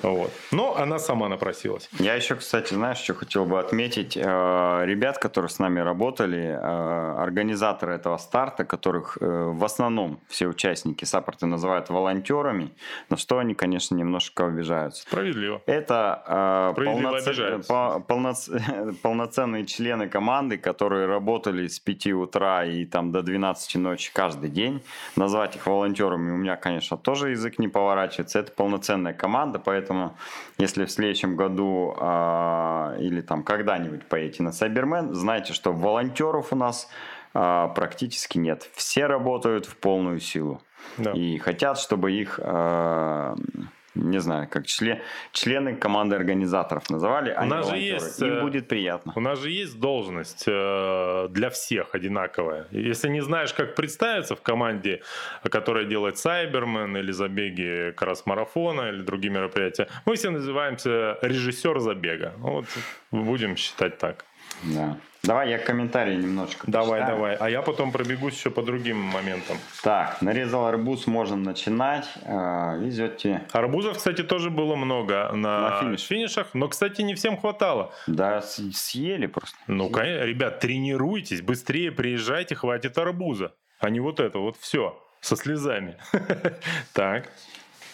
Вот. Но она сама напросилась. Я еще, кстати, знаешь, что хотел бы отметить. Э, ребят, которые с нами работали, э, организаторы этого старта, которых э, в основном все участники саппорта называют волонтерами, но что они, конечно, немножко обижаются. Справедливо. Это э, полноц... по, полноц... (laughs) полноценные члены команды, которые работали с 5 утра и там до 12 ночи каждый день. Назвать их волонтерами у меня, конечно, тоже язык не поворачивается. Это полноценная команда, поэтому если в следующем году э, или там когда-нибудь поедете на Сайбермен, знайте, что волонтеров у нас а, практически нет. Все работают в полную силу. Да. И хотят, чтобы их, а, не знаю, как член, члены команды организаторов называли, а у нас же есть, Им э, будет приятно. У нас же есть должность э, для всех одинаковая. Если не знаешь, как представиться в команде, которая делает Сайбермен или забеги кросс-марафона или другие мероприятия, мы все называемся режиссер забега. Вот будем считать так. Да. Давай я комментарии немножко Давай, почитаю. давай. А я потом пробегусь еще по другим моментам. Так, нарезал арбуз, можем начинать. А, везете. Арбузов, кстати, тоже было много на, на финиш. финишах, но, кстати, не всем хватало. Да, съели просто. Ну, конечно, ребят, тренируйтесь, быстрее приезжайте, хватит арбуза. А не вот это, вот все, со слезами. (laughs) Так.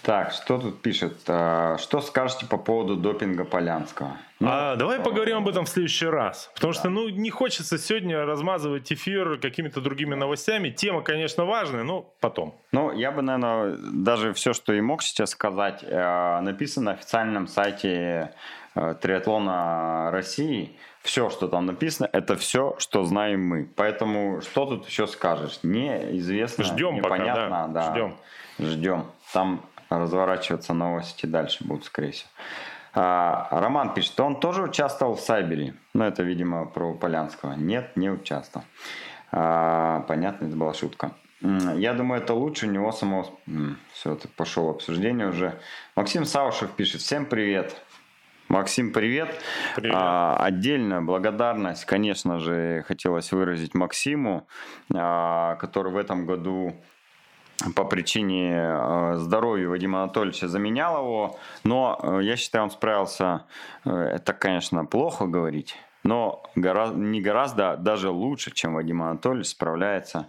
Так, что тут пишет? А, что скажете по поводу допинга Полянского? Ну, а давай поговорим об этом в следующий раз. Потому да. что, ну, не хочется сегодня размазывать эфир какими-то другими новостями. Тема, конечно, важная, но потом. Ну, я бы, наверное, даже все, что и мог сейчас сказать, э, написано на официальном сайте э, триатлона России. Все, что там написано, это все, что знаем мы. Поэтому что тут еще скажешь? Неизвестно, Ждем непонятно. Пока, да. Да. Ждем. Ждем. Там разворачиваться новости дальше будут, скорее всего. А, Роман пишет, он тоже участвовал в Сайбере. Ну, это, видимо, про Полянского. Нет, не участвовал. А, понятно, это была шутка. Я думаю, это лучше у него самого... Все, это пошло обсуждение уже. Максим Саушев пишет, всем привет. Максим, привет. привет. А, отдельно благодарность, конечно же, хотелось выразить Максиму, а, который в этом году по причине э, здоровья Вадима Анатольевича заменял его, но э, я считаю, он справился, э, это, конечно, плохо говорить, но гораздо, не гораздо, даже лучше, чем Вадим Анатольевич справляется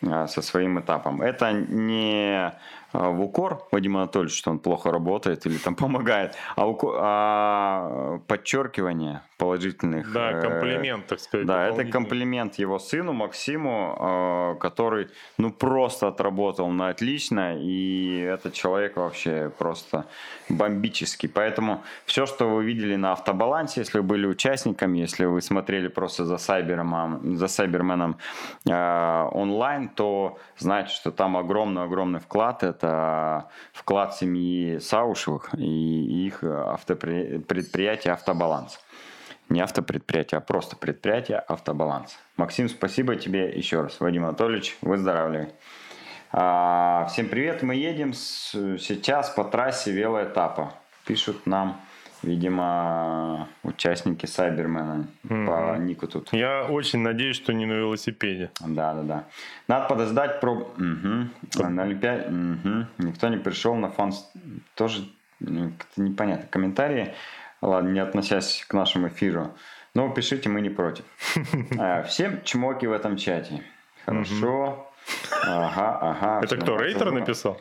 со своим этапом. Это не а, в укор Вадима Анатольевича, что он плохо работает или там (laughs) помогает, а, укор, а подчеркивание положительных... Да, э, комплимент, так сказать. Да, это комплимент его сыну Максиму, а, который ну просто отработал на отлично, и этот человек вообще просто бомбический. Поэтому все, что вы видели на автобалансе, если вы были участниками, если вы смотрели просто за Сайберменом, за Сайберменом онлайн, то знаете, что там огромный-огромный вклад. Это это вклад семьи Саушевых и их автопредприятия «Автобаланс». Не автопредприятие, а просто предприятие «Автобаланс». Максим, спасибо тебе еще раз. Вадим Анатольевич, выздоравливай. А, всем привет, мы едем сейчас по трассе велоэтапа. Пишут нам Видимо, участники Сайбермена mm-hmm. по нику тут. Я очень надеюсь, что не на велосипеде. Да, да, да. Надо подождать про... Угу. На Олимпиаде... Угу. Никто не пришел на фан... Тоже ну, непонятно. Комментарии, ладно, не относясь к нашему эфиру. Но пишите, мы не против. (laughs) А, всем чмоки в этом чате. Хорошо. Ага, ага. Это кто, Рейтер написал?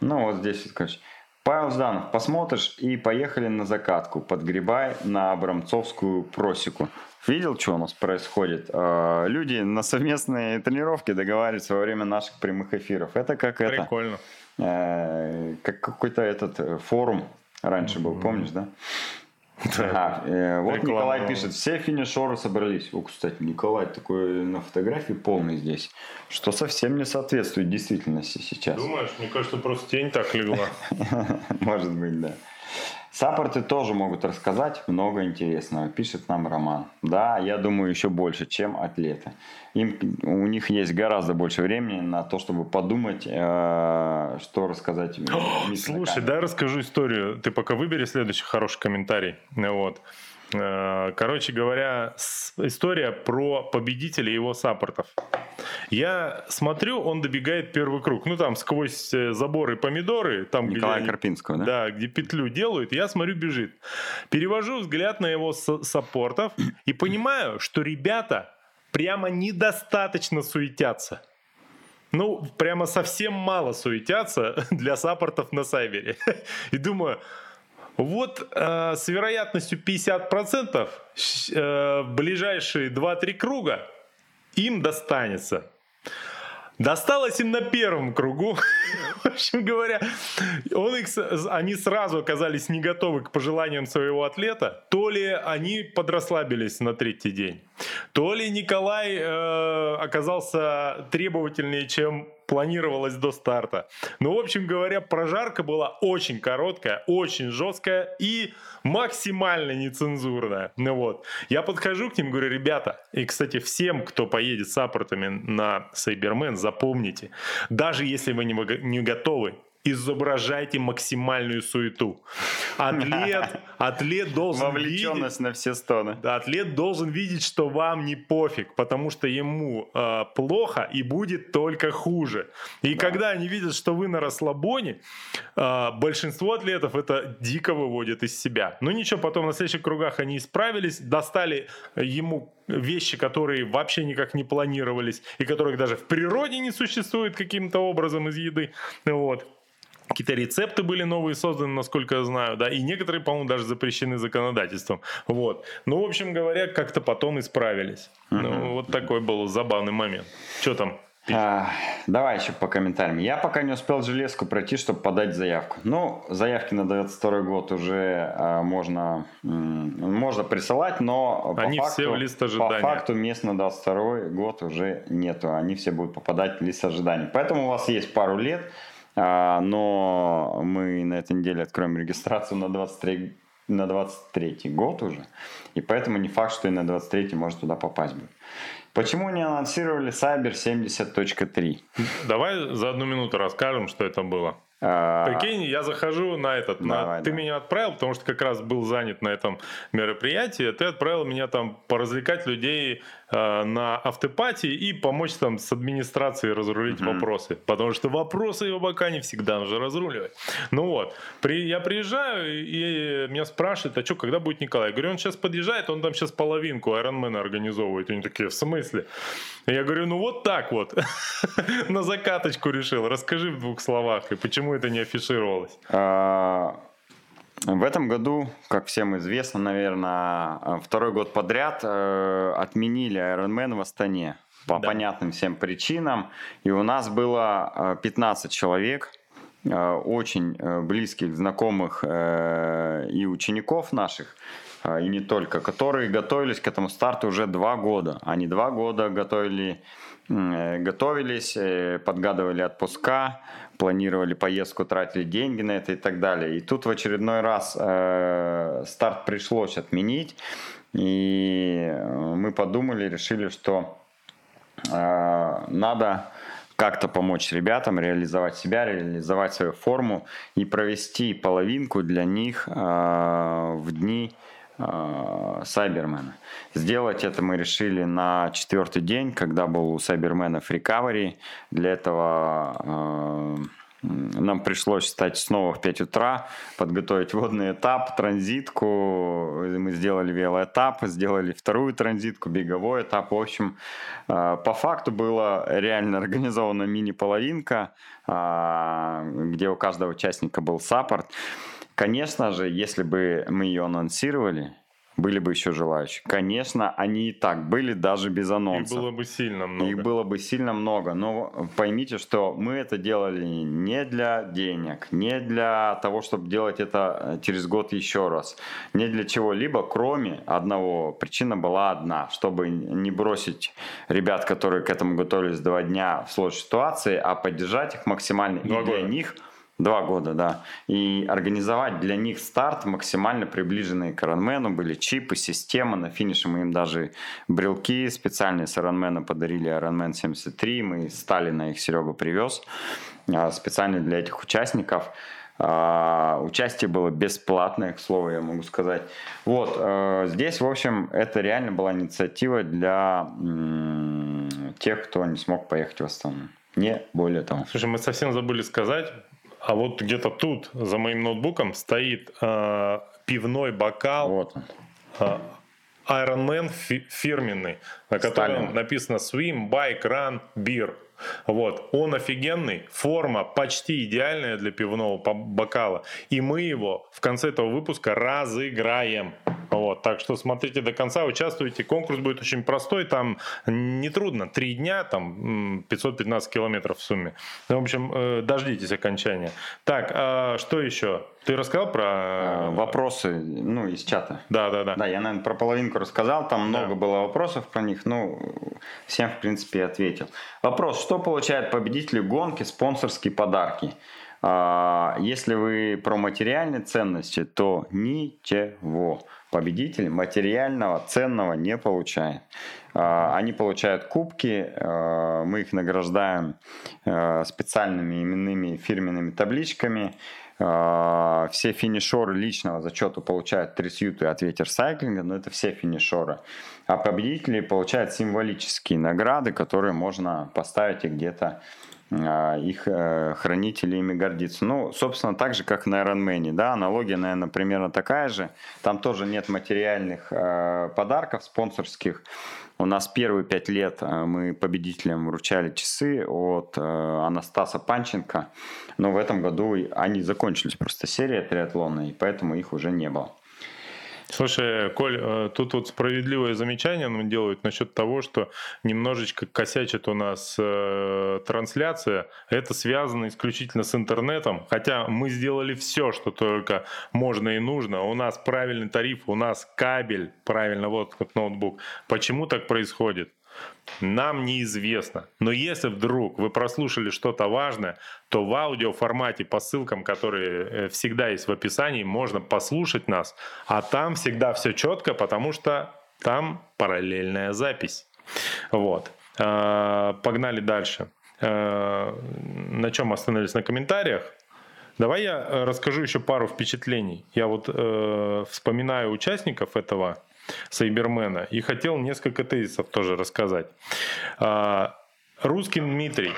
Ну, вот здесь, короче. Павел Жданов, посмотришь и поехали на закатку. Подгребай на Абрамцовскую просеку. Видел, что у нас происходит? А, люди на совместные тренировки договариваются во время наших прямых эфиров. Это как Прикольно. это... Прикольно. Э, как какой-то этот э, форум раньше был, помнишь, да? (laughs) Ага, э, вот Реклама. Николай пишет, все финишеры собрались. О, кстати, Николай такой на фотографии полный здесь, что совсем не соответствует действительности сейчас. Думаешь? Мне кажется, просто тень так легла. (laughs) Может быть, да. Саппорты тоже могут рассказать много интересного, пишет нам Роман. Да, я думаю, еще больше, чем атлеты. Им, у них есть гораздо больше времени на то, чтобы подумать, э, что рассказать. (gasps) Слушай, да, расскажу историю. Ты пока выбери следующий хороший комментарий. Вот. Э, короче говоря, история про победителя и его саппортов. Я смотрю, он добегает первый круг. Ну, там сквозь э, заборы помидоры. Там, Николая где, Карпинского, да? Да, где петлю делают. Я смотрю, бежит. Перевожу взгляд на его саппортов и понимаю, что ребята прямо недостаточно суетятся. Ну, прямо совсем мало суетятся (laughs) для саппортов на Сайбере. (laughs) И думаю, вот э, с вероятностью 50% э, ближайшие 2-3 круга им достанется. Досталось им на первом кругу. (laughs) В общем говоря, он их, они сразу оказались не готовы к пожеланиям своего атлета. То ли они подрасслабились на третий день, то ли Николай э, оказался требовательнее, чем планировалось до старта. Ну, в общем говоря, прожарка была очень короткая, очень жесткая и максимально нецензурная. Ну вот. Я подхожу к ним, говорю, ребята, и, кстати, всем, кто поедет с аппортами на Сайбермен, запомните, даже если вы не, не готовы, изображайте максимальную суету. Атлет, атлет должен Вовлеченность видеть, на все стороны. Да, атлет должен видеть, что вам не пофиг, потому что ему э, плохо и будет только хуже. И да. когда они видят, что вы на расслабоне, э, большинство атлетов это дико выводит из себя. Но ничего, потом на следующих кругах они исправились, достали ему вещи, которые вообще никак не планировались и которых даже в природе не существует каким-то образом из еды. Вот. Какие-то рецепты были новые созданы, насколько я знаю, да, и некоторые, по-моему, даже запрещены законодательством. Вот. Ну, в общем говоря, как-то потом исправились. Uh-huh. Ну, вот такой был забавный момент. Что там? А, давай еще по комментариям. Я пока не успел железку пройти, чтобы подать заявку. Ну, заявки на 22 год уже а, можно, можно присылать, но Они по, факту, все в лист ожидания. по факту мест на 22 год уже нету. Они все будут попадать в лист ожиданий. Поэтому у вас есть пару лет но мы на этой неделе откроем регистрацию на 23, на 23 год уже, и поэтому не факт, что и на 23 может туда попасть будет. Почему не анонсировали Cyber 70.3? Давай за одну минуту расскажем, что это было. А... Прикинь, я захожу на этот, Давай, на... ты меня отправил, потому что как раз был занят на этом мероприятии, ты отправил меня там поразвлекать людей на автопатии и помочь там с администрацией разрулить угу. вопросы, потому что вопросы его пока не всегда нужно разруливать. Ну вот, при... я приезжаю и меня спрашивают, а что, когда будет Николай? Я говорю, он сейчас подъезжает, он там сейчас половинку Ironman организовывает. Они такие, в смысле? Я говорю, ну вот так вот, (laughs) на закаточку решил. Расскажи в двух словах, и почему это не афишировалось? В этом году, как всем известно, наверное, второй год подряд э, отменили Ironman в Астане по да. понятным всем причинам. И у нас было 15 э, человек, э, очень близких, знакомых и учеников наших, и не только, которые готовились к этому старту уже два года. Они два года готовили, готовились, подгадывали отпуска, планировали поездку, тратили деньги на это и так далее. И тут в очередной раз э, старт пришлось отменить. И мы подумали, решили, что э, надо как-то помочь ребятам реализовать себя, реализовать свою форму и провести половинку для них э, в дни Сайбермена. Сделать это мы решили на четвертый день, когда был у Сайбермена рекавери. Для этого э, нам пришлось встать снова в 5 утра, подготовить водный этап, транзитку. Мы сделали велоэтап, сделали вторую транзитку, беговой этап. В общем, э, по факту была реально организована мини-половинка, э, где у каждого участника был саппорт. Конечно же, если бы мы ее анонсировали, были бы еще желающие. Конечно, они и так были даже без анонса. Их было бы сильно много. Их было бы сильно много. Но поймите, что мы это делали не для денег, не для того, чтобы делать это э, через год еще раз. Не для чего-либо, кроме одного. Причина была одна. Чтобы не бросить ребят, которые к этому готовились два дня в сложной ситуации, а поддержать их максимально Два и для года. них – Два года, да. И организовать для них старт максимально приближенный к Ironman. Были чипы, система. На финише мы им даже брелки специальные с Ironman подарили. Ironman 73. Мы стали на их Серега привез. а, Специально для этих участников. А, Участие было бесплатное, к слову, я могу сказать. Вот, э, здесь, в общем, это реально была инициатива для тех, кто не смог поехать в Астану. Не более того. Слушай, мы совсем забыли сказать, а вот где-то тут, за моим ноутбуком, стоит э, пивной бокал Вот он. э, Iron Man фи- фирменный, на котором Сталин. написано Swim, Bike, Run, Beer. Вот, он офигенный, форма почти идеальная для пивного бокала, и мы его в конце этого выпуска разыграем. Вот, так что смотрите до конца, участвуйте. Конкурс будет очень простой, там нетрудно, три дня, там м, 515 километров в сумме. Ну, в общем, э, дождитесь окончания. Так, а что еще? Ты рассказал про... Э, Вопросы, ну, из чата. Да, да, да. Да, я, наверное, про половинку рассказал, там Да. много было вопросов про них, ну, всем, в принципе, ответил. Вопрос, что получает победитель гонки спонсорские подарки? А, Если вы про материальные ценности, то ничего. Победитель материального ценного не получает. А, Они получают кубки, а, мы их награждаем а, специальными именными фирменными табличками. Все финишеры личного зачета получают трясюты от ветер сайклинга, но это все финишеры. А победители получают символические награды, которые можно поставить и где-то их э, хранить или ими гордиться. Ну, собственно, так же, как на Ironman, да, аналогия, наверное, примерно такая же. Там тоже нет материальных э, подарков спонсорских. У нас первые пять лет э, мы победителям вручали часы от Анастаса Панченко, но в этом году они закончились просто серия триатлона, и поэтому их уже не было. Слушай, Коль, э, тут вот справедливое замечание нам делают насчет того, что немножечко косячит у нас э, трансляция. Это связано исключительно с интернетом. Хотя мы сделали все, что только можно и нужно. У нас правильный тариф, у нас кабель, правильно, вот как ноутбук. Почему так происходит? Нам неизвестно. Но если вдруг вы прослушали что-то важное, то в аудиоформате по ссылкам, которые э, всегда есть в описании, можно послушать нас. А там всегда все четко, потому что там параллельная запись. Вот. А, Погнали дальше. А, На чем остановились? На комментариях. Давай я э, расскажу еще пару впечатлений. Я вот э, вспоминаю участников этого Сайбермена и хотел несколько тезисов тоже рассказать. А, Русскин Дмитрий.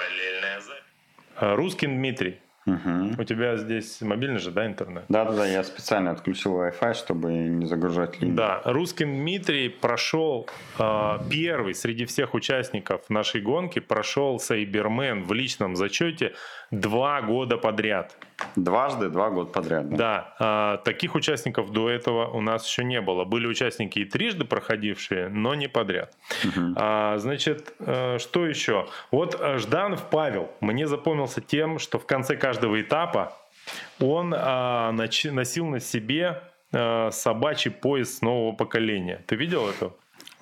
А, Русскин Дмитрий. Мгм. У тебя здесь мобильный же, да, интернет? Да-да-да, я специально отключил Wi-Fi, чтобы не загружать линию. Да, Русскин Дмитрий прошел э, первый среди всех участников нашей гонки, прошел Сайбермен в личном зачете два года подряд. Дважды, два года подряд. Да. Да, а, таких участников до этого у нас еще не было. Были участники и трижды проходившие, но не подряд. Мгм. А, значит, э, что еще? Вот э, Жданов Павел мне запомнился тем, что в конце каждого этапа он а, носил на себе э, собачий пояс нового поколения. Ты видел это?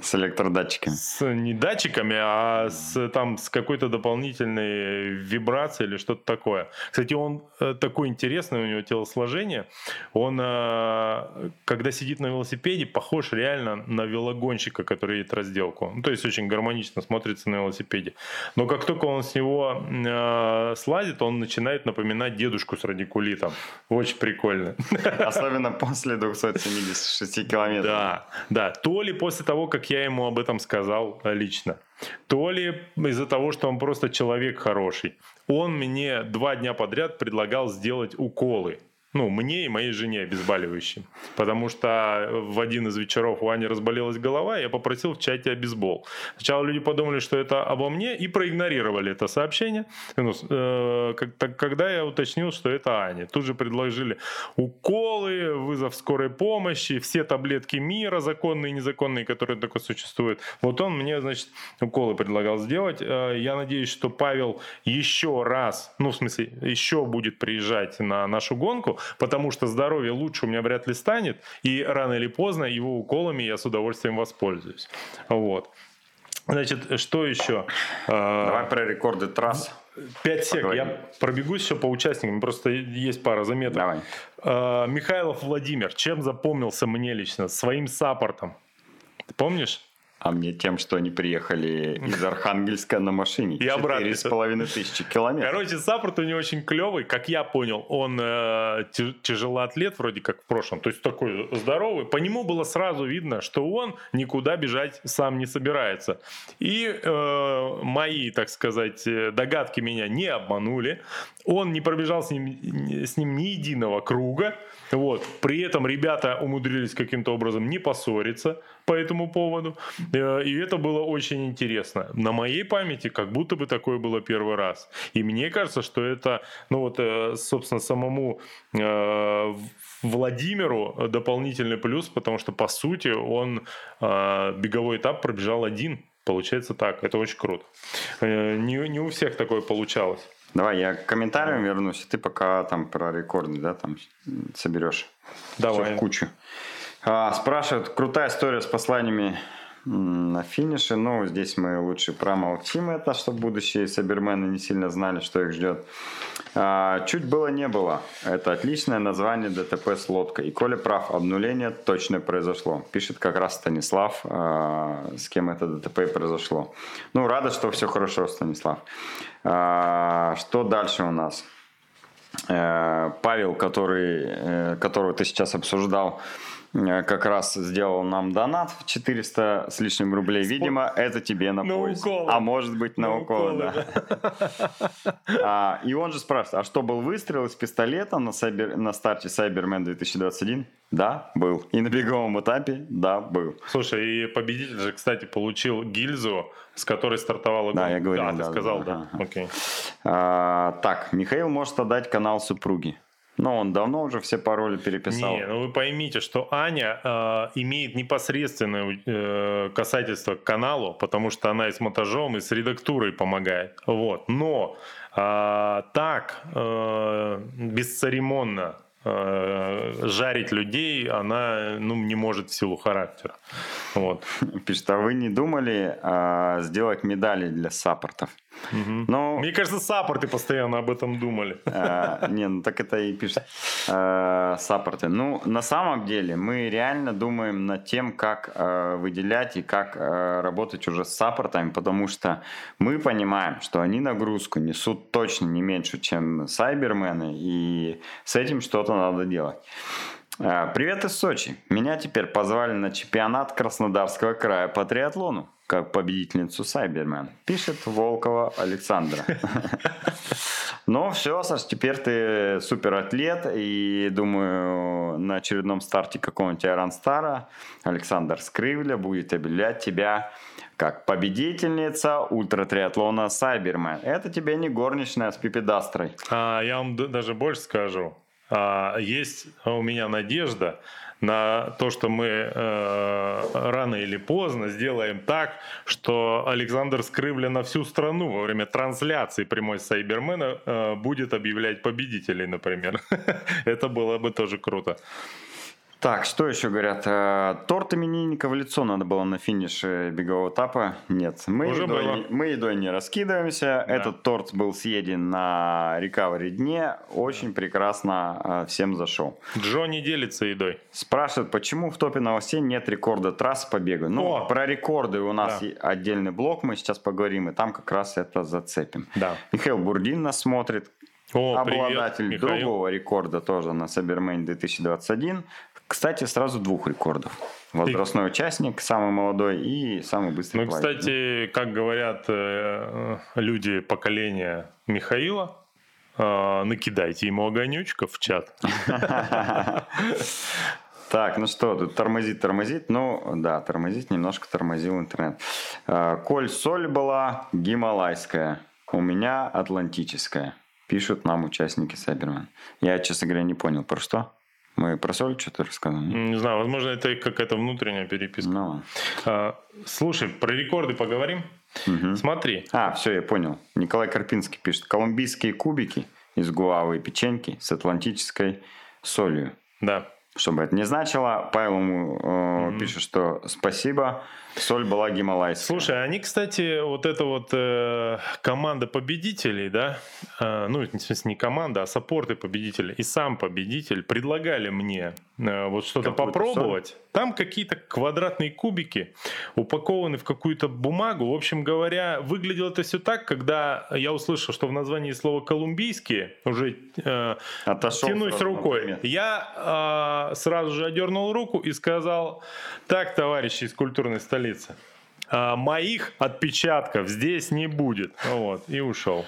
С электродатчиками. С не датчиками, а с, там, с какой-то дополнительной вибрацией или что-то такое. Кстати, он э, такой интересный, у него телосложение. Он, э, когда сидит на велосипеде, похож реально на велогонщика, который едет разделку. Ну, то есть очень гармонично смотрится на велосипеде. Но как только он с него э, слазит, он начинает напоминать дедушку с радикулитом. Очень прикольно. Особенно после 276 километров. Да, да. То ли после того, как я ему об этом сказал лично, то ли из-за того, что он просто человек хороший. Он мне два дня подряд предлагал сделать уколы ну, мне и моей жене обезболивающим. Потому что в один из вечеров у Ани разболелась голова, и я попросил в чате обезбол. Сначала люди подумали, что это обо мне, и проигнорировали это сообщение. Ну, э, когда я уточнил, что это Аня, тут же предложили уколы, вызов скорой помощи, все таблетки мира, законные и незаконные, которые только существуют. Вот он мне, значит, уколы предлагал сделать. Э, я надеюсь, что Павел еще раз, ну, в смысле, еще будет приезжать на нашу гонку, потому что здоровье лучше у меня вряд ли станет, и рано или поздно его уколами я с удовольствием воспользуюсь. Вот. Значит, что еще? А, Давай про рекорды трасс. 5 сек. Я пробегусь еще по участникам. Просто есть пара заметок. Давай. А, Михайлов Владимир. Чем запомнился мне лично? Своим саппортом. Ты помнишь? А мне тем, что они приехали из (laughs) Архангельска на машине. И обратно. с половиной тысячи километров. Короче, саппорт у него очень клевый. Как я понял, он э, тяжелоатлет вроде как в прошлом. То есть такой здоровый. По нему было сразу видно, что он никуда бежать сам не собирается. И э, мои, так сказать, догадки меня не обманули. Он не пробежал с ним, с ним ни единого круга. Вот. При этом ребята умудрились каким-то образом не поссориться по этому поводу. Э, и это было очень интересно. На моей памяти как будто бы такое было первый раз. И мне кажется, что это, ну вот, э, собственно, самому э, Владимиру дополнительный плюс, потому что, по сути, он беговой этап пробежал один. Получается так. Это очень круто. Не, не у всех такое получалось. Давай я к комментариям вернусь, ты пока там про рекорды, да, там соберешь. Давай. Все в кучу. А, спрашивают, крутая история с посланиями на финише. Ну, здесь мы лучше промолчим это, чтобы будущие сабермены не сильно знали, что их ждет. А, чуть было не было. Это отличное название ДТП с лодкой. И Коля прав, обнуление точно произошло. Пишет как раз Станислав, а, с кем это ДТП произошло. Ну, рада, что все хорошо, Станислав. А, что дальше у нас? Э, Павел, который, э, которого ты сейчас обсуждал, как раз сделал нам донат в 400 с лишним рублей. Видимо, это тебе на, на пояс. Уколы. А может быть на, на уколы, уколы, да. (laughs) а, и он же спрашивает, а что был выстрел из пистолета на, сайбер, на старте Cyberman 2021? Да, был. И на беговом этапе, да, был. Слушай, и победитель же, кстати, получил гильзу, с которой стартовала Да, я говорил. Да, да, ты сказал, да. да. да. Окей. А, так, Михаил может отдать канал супруги. Но он давно уже все пароли переписал. Не, ну вы поймите, что Аня э, имеет непосредственное э, касательство к каналу, потому что она и с монтажом, и с редактурой помогает. Вот. Но э, так э, бесцеремонно э, жарить людей она ну, не может в силу характера. Вот. Пишет, а вы не думали э, сделать медали для саппортов? Угу. Но... Мне кажется, саппорты постоянно об этом думали. А, не, ну так это и пишет. А, саппорты. Ну, на самом деле, мы реально думаем над тем, как а, выделять и как работать уже с саппортами, потому что мы понимаем, что они нагрузку несут точно не меньше, чем сайбермены, и с этим что-то надо делать. Привет из Сочи. Меня теперь позвали на чемпионат Краснодарского края по триатлону как победительницу Сайбермен. Пишет Волкова Александра. (laughs) Но все, Саш, теперь ты суператлет, и думаю, на очередном старте какого-нибудь Аэронстара Александр Скрывля будет объявлять тебя как победительница ультратриатлона Сайбермен. Это тебе не горничная с пипедастрой. А, я вам даже больше скажу. А, есть у меня надежда, на то, что мы э, рано или поздно сделаем так, что Александр Скрывля на всю страну во время трансляции прямой Сайбермена э, будет объявлять победителей, например. (laughs) Это было бы тоже круто. Так, что еще говорят? Э, торт именинника в лицо надо было на финише бегового этапа. Нет, мы, Уже едой, было. мы едой не раскидываемся. Да. Этот торт был съеден на рекавери дне. Очень прекрасно э, всем зашел. Джо не делится едой. Спрашивают, почему в топе новостей нет рекорда трасс по бегу. Ну, О! про рекорды у нас Да. отдельный блок, мы сейчас поговорим, и там как раз это зацепим. Да. Михаил Бурдин нас смотрит, О, обладатель привет, Михаил. другого рекорда тоже на Сабермейн 2021. Кстати, сразу двух рекордов. Возрастной участник, самый молодой и самый быстрый Ну, плаватель. кстати, как говорят э, люди поколения Михаила, э, накидайте ему огонючков в чат. (laughs) Так, ну что, тут тормозит, тормозит. Ну, да, тормозит, немножко тормозил интернет. А, Коль соль была гималайская, у меня атлантическая. Пишут нам участники Сайберман. Я, честно говоря, не понял, про что. Мы про соль что-то рассказывали? Не знаю, возможно, это какая-то внутренняя переписка. Ну, ладно. А, Слушай, про рекорды поговорим. Мгм. Смотри, А, все, я понял. Николай Карпинский пишет. Колумбийские кубики из гуавы и печеньки с атлантической солью. да. Что бы это ни значило, Павел ему э, пишет, что спасибо, соль была гималайская. Слушай, они, кстати, вот эта вот э, команда победителей, да, э, ну, в смысле, не команда, а саппорты победителей, и сам победитель предлагали мне э, вот что-то попробовать. Там какие-то квадратные кубики упакованы в какую-то бумагу. В общем говоря, выглядело это все так, когда я услышал, что в названии слова «колумбийские» уже э, Отошел тянусь рукой. предмет. Я э, сразу же одернул руку и сказал, так, товарищи из культурной столицы, а, моих отпечатков здесь не будет. Вот, и ушел.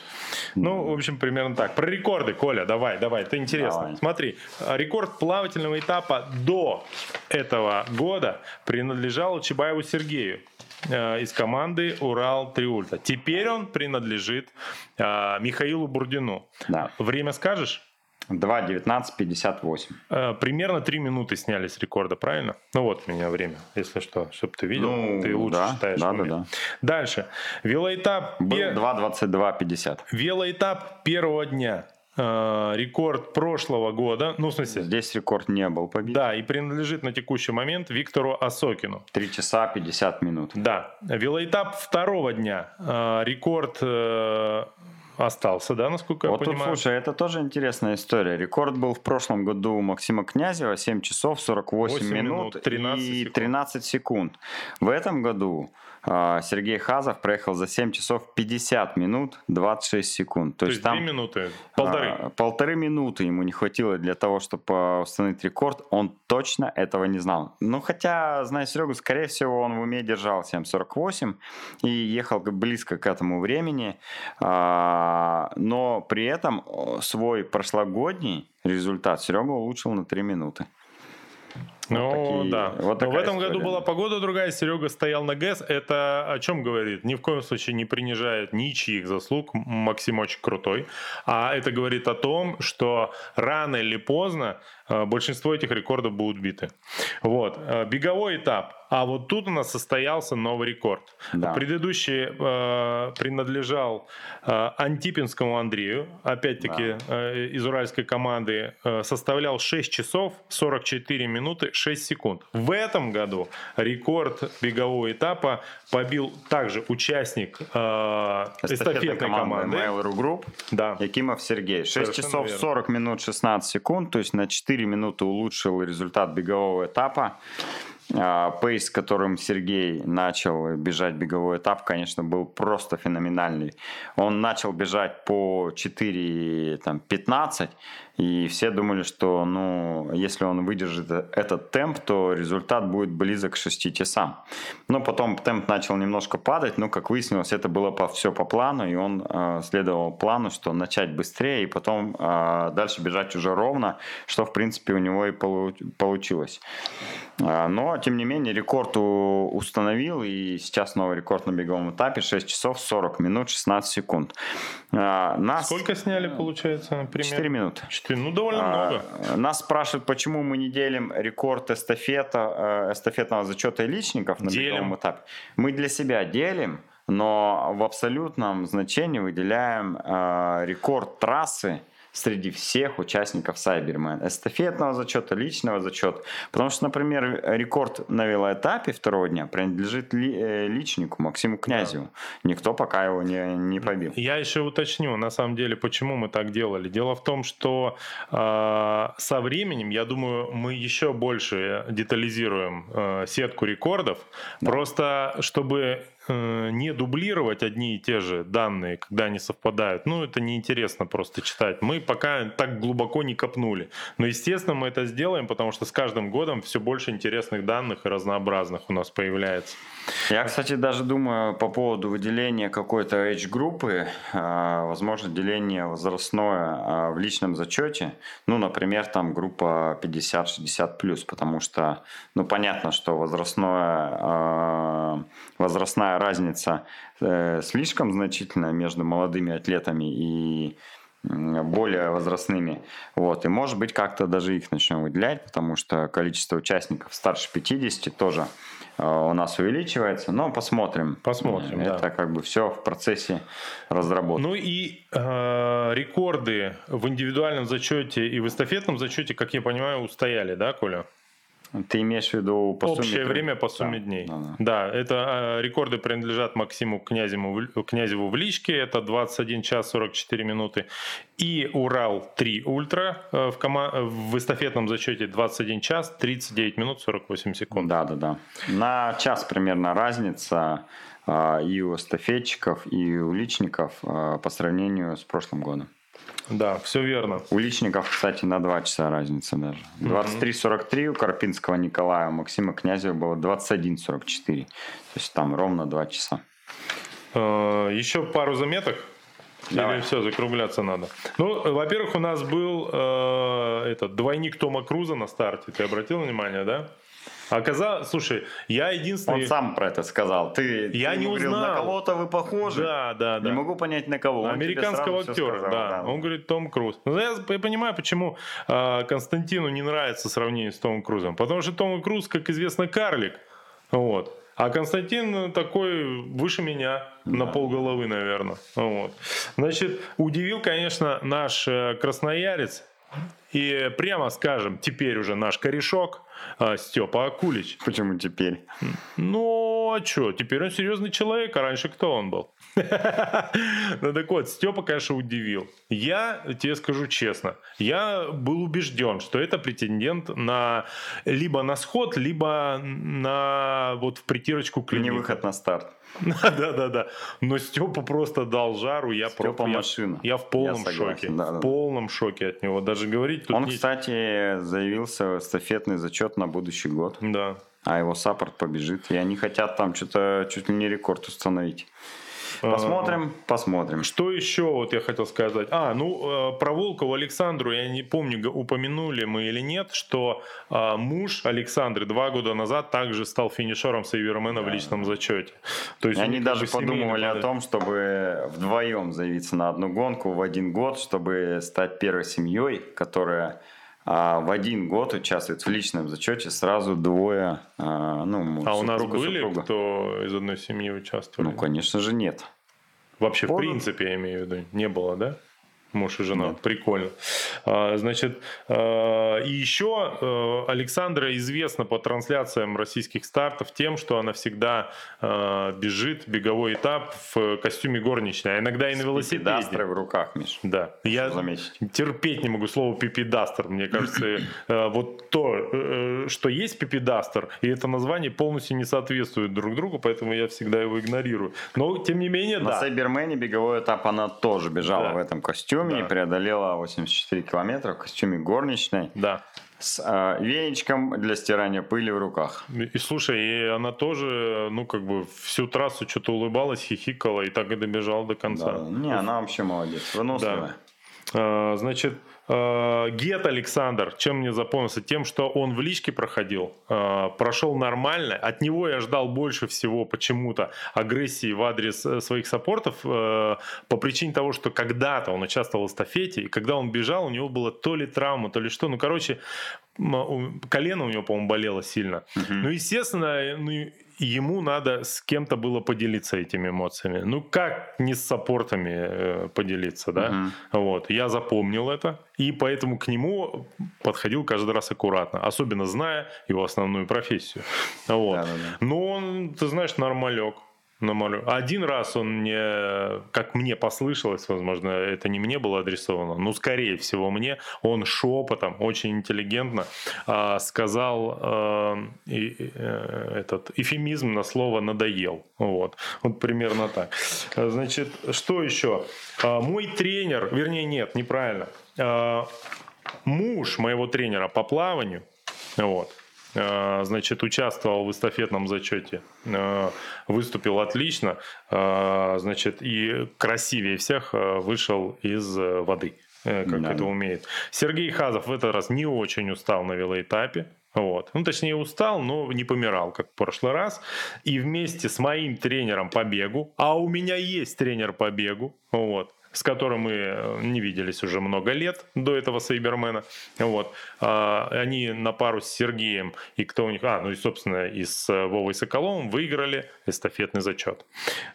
Ну, в общем, примерно так. Про рекорды, Коля, давай, давай, это интересно. Давай. Смотри, рекорд плавательного этапа до этого года принадлежал Чебаеву Сергею э, из команды Урал Триульта. Теперь он принадлежит э, Михаилу Бурдину. Да. Время скажешь? 2.19.58. Э, Примерно 3 минуты сняли с рекорда, правильно? Ну вот у меня время, если что, чтобы ты видел. Ну, ты лучше да, считаешь. да, да, да. Дальше. Велоэтап, Был пе- 2.22.50. Велоэтап первого дня. Э, Рекорд прошлого года. Ну, в смысле, Здесь рекорд не был побит. да, и принадлежит на текущий момент Виктору Осокину. 3 часа 50 минут. Да. Велоэтап второго дня. Э, Рекорд э, остался, да, насколько Вот я тут, понимаю? слушай, это тоже интересная история. Рекорд был в прошлом году у Максима Князева 7 часов 48 8 минут, минут, 13 и секунд. 13 секунд. В этом году Сергей Хазов проехал за 7 часов 50 минут 26 секунд. То есть 2 минуты, полторы. а, полторы минуты ему не хватило для того, чтобы установить рекорд. Он точно этого не знал. Ну, хотя, зная Серегу, скорее всего, он в уме держал 7.48 и ехал близко к этому времени. А, Но при этом свой прошлогодний результат Серега улучшил на 3 минуты. Ну, такие- да. вот Но в этом году история, была да. погода другая, Серега стоял на ГЭС. Это о чем говорит? Ни в коем случае не принижает ничьих заслуг. Максим очень крутой. А это говорит о том, что рано или поздно большинство этих рекордов будут биты. Вот. Э, Беговой этап. А вот тут у нас состоялся новый рекорд. Да. Предыдущий э, принадлежал э, Антипинскому Андрею, опять-таки э, из уральской команды, э, составлял 6 часов 44 минуты 6 секунд. В этом году рекорд бегового этапа побил также участник э, эстафетной команды. Mail.ru Group. Да. Якимов Сергей. 6 Совершенно часов верно. 40 минут 16 секунд, то есть на 4 минуты улучшил результат бегового этапа. А, Пейс, которым Сергей начал бежать беговой этап, конечно, был просто феноменальный. Он начал бежать по 4.15, и все думали, что ну, если он выдержит э- этот темп, то результат будет близок к 6 часам. Но потом темп начал немножко падать, но, как выяснилось, это было по, все по плану, и он э, следовал плану, что начать быстрее, и потом э, дальше бежать уже ровно, что, в принципе, у него и полу- получилось. А, Но, тем не менее, рекорд установил, и сейчас новый рекорд на беговом этапе 6 часов 40 минут 16 секунд. А, Нас... Сколько сняли, получается, например? 4 минуты. 4, ну, довольно А, много. Нас спрашивают, почему мы не делим рекорд эстафета, э, эстафетного зачета и личников на Делим. беговом этапе. Мы для себя делим, но в абсолютном значении выделяем э, рекорд трассы среди всех участников Сайбермен. Эстафетного зачета, личного зачета. Потому что, например, рекорд на велоэтапе второго дня принадлежит ли, э, личнику Максиму Князеву. Да. Никто пока его не, не побил. Я еще уточню, на самом деле, почему мы так делали. Дело в том, что э, со временем, я думаю, мы еще больше детализируем э, сетку рекордов. Да. Просто чтобы не дублировать одни и те же данные, когда они совпадают. Ну, это неинтересно просто читать. Мы пока так глубоко не копнули. Но, естественно, мы это сделаем, потому что с каждым годом все больше интересных данных и разнообразных у нас появляется. Я, кстати, даже думаю по поводу выделения какой-то H-группы, а, возможно, деление возрастное а, в личном зачете, ну, например, там группа 50-60+, потому что, ну, понятно, что возрастное, а, возрастная разница э, слишком значительная между молодыми атлетами и более возрастными. Вот. И может быть как-то даже их начнем выделять, потому что количество участников старше 50 тоже у нас увеличивается, но посмотрим. Посмотрим, Это да. как бы все в процессе разработки. Ну и э, рекорды в индивидуальном зачете и в эстафетном зачете, как я понимаю, устояли, да, Коля? Ты имеешь в виду по Общее сумме... время по сумме да, дней. Да, да. да, это э, рекорды принадлежат Максиму Князеву, Князеву в личке, это 21 час 44 минуты. И Урал-3 Ультра э, в, кома... в эстафетном зачете 21 час 39 минут 48 секунд. Да, да, да. На час примерно разница э, и у эстафетчиков, и у личников по сравнению с прошлым годом. Да, все верно. У личников, кстати, на 2 часа разница даже. 23.43 у Карпинского Николая, у Максима Князева было 21.44. То есть там ровно 2 часа. Э, Еще пару заметок. Давай. Или все, закругляться надо. Ну, во-первых, у нас был э, этот двойник Тома Круза на старте. Ты обратил внимание, да? Оказалось, слушай, я единственный... Он сам про это сказал. Ты, я ты не говорил, узнал. на кого-то вы похожи. Да, да, да. Не могу понять, на кого. Американского актера, сказал, да. да. Он говорит Том Круз. Но ну, я, я понимаю, почему э, Константину не нравится сравнение с Томом Крузом. Потому что Том Круз, как известно, карлик. Вот. А Константин такой выше меня да. на полголовы, наверное. Вот. Значит, удивил, конечно, наш э, красноярец. И прямо скажем, теперь уже наш корешок а, Степа Акулич. Почему теперь? Ну, а что, теперь он серьезный человек, а раньше кто он был? (laughs) Ну так вот, Степа, конечно, удивил. Я тебе скажу честно, я был убежден, что это претендент на либо на сход, либо на вот в притирочку к Не выход на старт. Да, да, да. Но Степа просто дал жару. Я Степа просто, машина. Я, я в полном я шоке. Да, да. В полном шоке от него. Даже говорить тут Он, не... кстати, заявился в эстафетный зачет на будущий год. Да. А его саппорт побежит. И они хотят там что-то чуть ли не рекорд установить. Посмотрим, посмотрим. Что еще вот я хотел сказать? А, ну, э, про Волкову Александру, я не помню, упомянули мы или нет, что а, муж Александры два года назад также стал финишером Сейвермена да. в личном зачете. То есть они даже подумывали о том, чтобы вдвоем заявиться на одну гонку в один год, чтобы стать первой семьей, которая а в один год участвует в личном зачете сразу двое, а, ну, А у нас были, супруга. кто из одной семьи участвовал? Ну, конечно же, нет. Вообще, Может... в принципе, я имею в виду, не было, да? Муж и жена. Нет. Прикольно. А, значит, а, и еще а, Александра известна по трансляциям российских стартов тем, что она всегда бежит беговой этап в костюме горничной, а иногда и на велосипеде. Пипидастры в руках, Миш. Да. Я заметить. терпеть не могу слово пипидастер. Мне кажется, вот то, э, что есть пипидастер, и это название полностью не соответствует друг другу, поэтому я всегда его игнорирую. Но, тем не менее, на да. На Сайбермене беговой этап она тоже бежала в этом костюме костюме да. преодолела 84 километра в костюме горничной. Да. С э, веничком для стирания пыли в руках. И слушай, и она тоже, ну, как бы всю трассу что-то улыбалась, хихикала и так и добежала до конца. Да. Не, она вообще молодец, выносливая. Да. А, значит, Гет Александр, чем мне запомнился? Тем, что он в личке проходил, э, прошел нормально. От него я ждал больше всего почему-то агрессии в адрес э, своих саппортов по причине того, что когда-то он участвовал в эстафете, и когда он бежал, у него было то ли травма, то ли что. Ну, короче, колено у него, по-моему, болело сильно. Угу. Ну, естественно, ну, ему надо с кем-то было поделиться этими эмоциями. Ну, как не с саппортами э, поделиться, да? Угу. Вот. Я запомнил это, и поэтому к нему подходил каждый раз аккуратно, особенно зная его основную профессию. Вот. Да, да, да. Но он, ты знаешь, нормалек намалю. Один раз он мне, как мне послышалось, возможно, это не мне было адресовано, но скорее всего мне, он шепотом, очень интеллигентно э, сказал э, э, этот эфемизм на слово «надоел». Вот, вот примерно так. Значит, что еще? Э, мой тренер, вернее, нет, неправильно. Э, муж моего тренера по плаванию, вот, значит, участвовал в эстафетном зачете, э, выступил отлично, э, значит, и красивее всех вышел из воды как да. это умеет. Сергей Хазов в этот раз не очень устал на велоэтапе. Вот. Ну, точнее, устал, но не помирал, как в прошлый раз. И вместе с моим тренером по бегу, а у меня есть тренер по бегу, вот, с которым мы э, не виделись уже много лет до этого Сайбермена. Вот. А, они на пару с Сергеем и кто у них... А, ну и, собственно, и с э, Вовой Соколовым выиграли эстафетный зачет.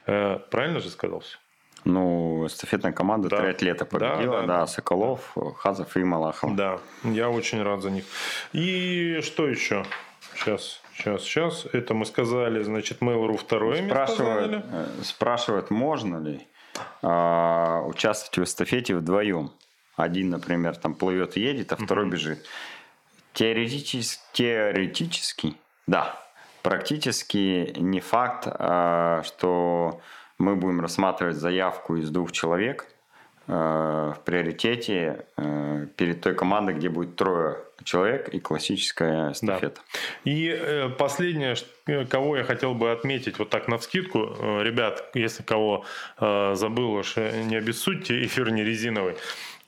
Э, правильно же сказал все? Ну, эстафетная команда да. триатлета победила, да, да, да, Соколов, Хазов и Малахов. Да, я очень рад за них. И что еще? Сейчас, сейчас, сейчас. Это мы сказали, значит, Mail.ru второе спрашивают, место Спрашивают, можно ли э, участвовать в эстафете вдвоем. Один, например, там плывет и едет, а второй бежит. Теоретически, теоретически, да. Практически не факт, э, что мы будем рассматривать заявку из двух человек в приоритете э, перед той командой, где будет трое человек и классическая эстафета. Да. И э, последнее, э, кого я хотел бы отметить вот так на вскидку, э, ребят, если кого э, забыл уж, э, не обессудьте, (laughs) эфир не резиновый,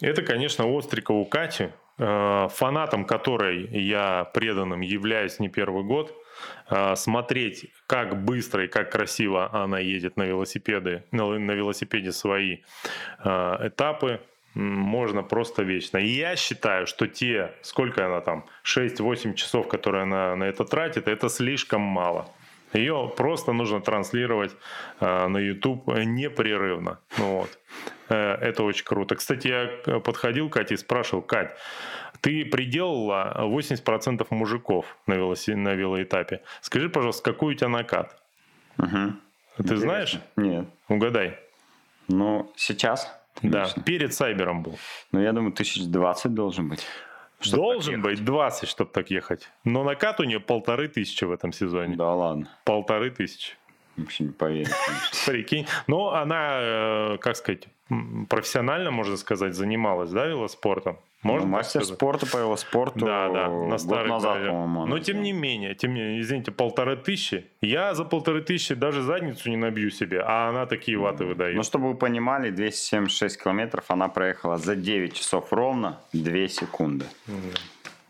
это, конечно, Острикову Катю, э, фанатом которой я преданным являюсь не первый год, э, смотреть, как быстро и как красиво она едет на велосипеды, на, велосипеде свои э, этапы, можно просто вечно. И я считаю, что те, сколько она там, 6-8 часов, которые она на это тратит, это слишком мало. Ее просто нужно транслировать э, на YouTube непрерывно. Вот. Э, это очень круто. Кстати, я подходил к Кате и спрашивал, Кать, ты приделала 80% мужиков на, велоси... на велоэтапе. Скажи, пожалуйста, какой у тебя накат? Угу. Ты Интересно. знаешь? Нет. Угадай. Ну, сейчас да, перед Сайбером был. Ну, я думаю, тысяч двадцать должен быть. Должен быть 20, чтобы так ехать. Но накат у нее полторы тысячи в этом сезоне. Да ладно. Полторы тысячи. Вообще не поверю. Прикинь. Но она, э, как сказать, профессионально, можно сказать, занималась, да, велоспортом? Можно ну, мастер сказать? спорта по велоспорту да, да, на год назад, по-моему. Но тем не менее, тем не менее, извините, полторы тысячи. Я за полторы тысячи даже задницу не набью себе, а она такие ваты выдает. Ну, чтобы вы понимали, 276 километров она проехала за 9 часов ровно 2 секунды.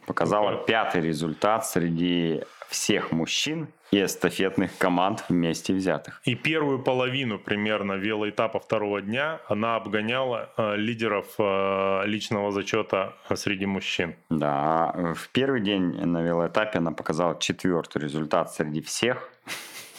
Показала ну, пятый результат среди всех мужчин и эстафетных команд вместе взятых. И первую половину примерно велоэтапа второго дня она обгоняла э, лидеров э, личного зачета среди мужчин. Да, в первый день на велоэтапе она показала четвертый результат среди всех.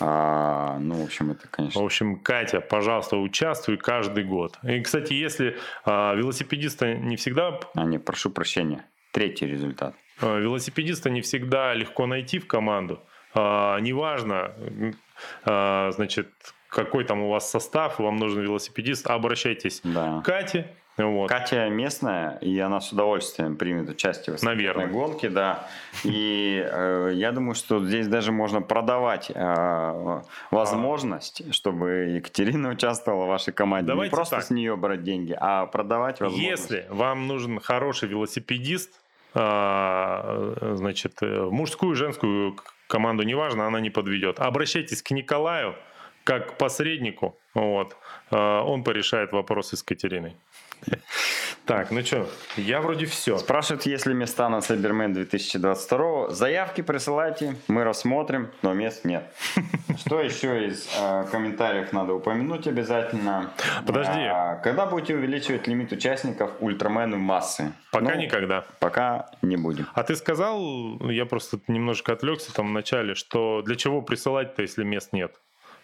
А, ну, в общем, это, конечно. В общем, Катя, пожалуйста, участвуй каждый год. И, кстати, если а, велосипедиста не всегда... А, не, прошу прощения. Третий результат. А, велосипедиста не всегда легко найти в команду. А, неважно, а, значит, какой там у вас состав, вам нужен велосипедист, обращайтесь да. к Кате. Вот. Катя местная, и она с удовольствием примет участие в Наверное. гонке, да. И э, я думаю, что здесь даже можно продавать э, возможность, а. чтобы Екатерина участвовала в вашей команде. Давайте Не просто так. с нее брать деньги, а продавать возможность. Если вам нужен хороший велосипедист, э, значит, в мужскую, женскую команду, неважно, она не подведет. Обращайтесь к Николаю как к посреднику, вот, э, он порешает вопросы с Катериной. Так, ну что, я вроде все. Спрашивают, есть ли места на Cyberman 2022. Заявки присылайте, мы рассмотрим, но мест нет. (laughs) Что еще из э, комментариев надо упомянуть обязательно? Подожди. А, когда будете увеличивать лимит участников ультрамену массы? Пока Ну, никогда. Пока не будем. А ты сказал, я просто немножко отвлекся там в начале, что для чего присылать-то, если мест нет?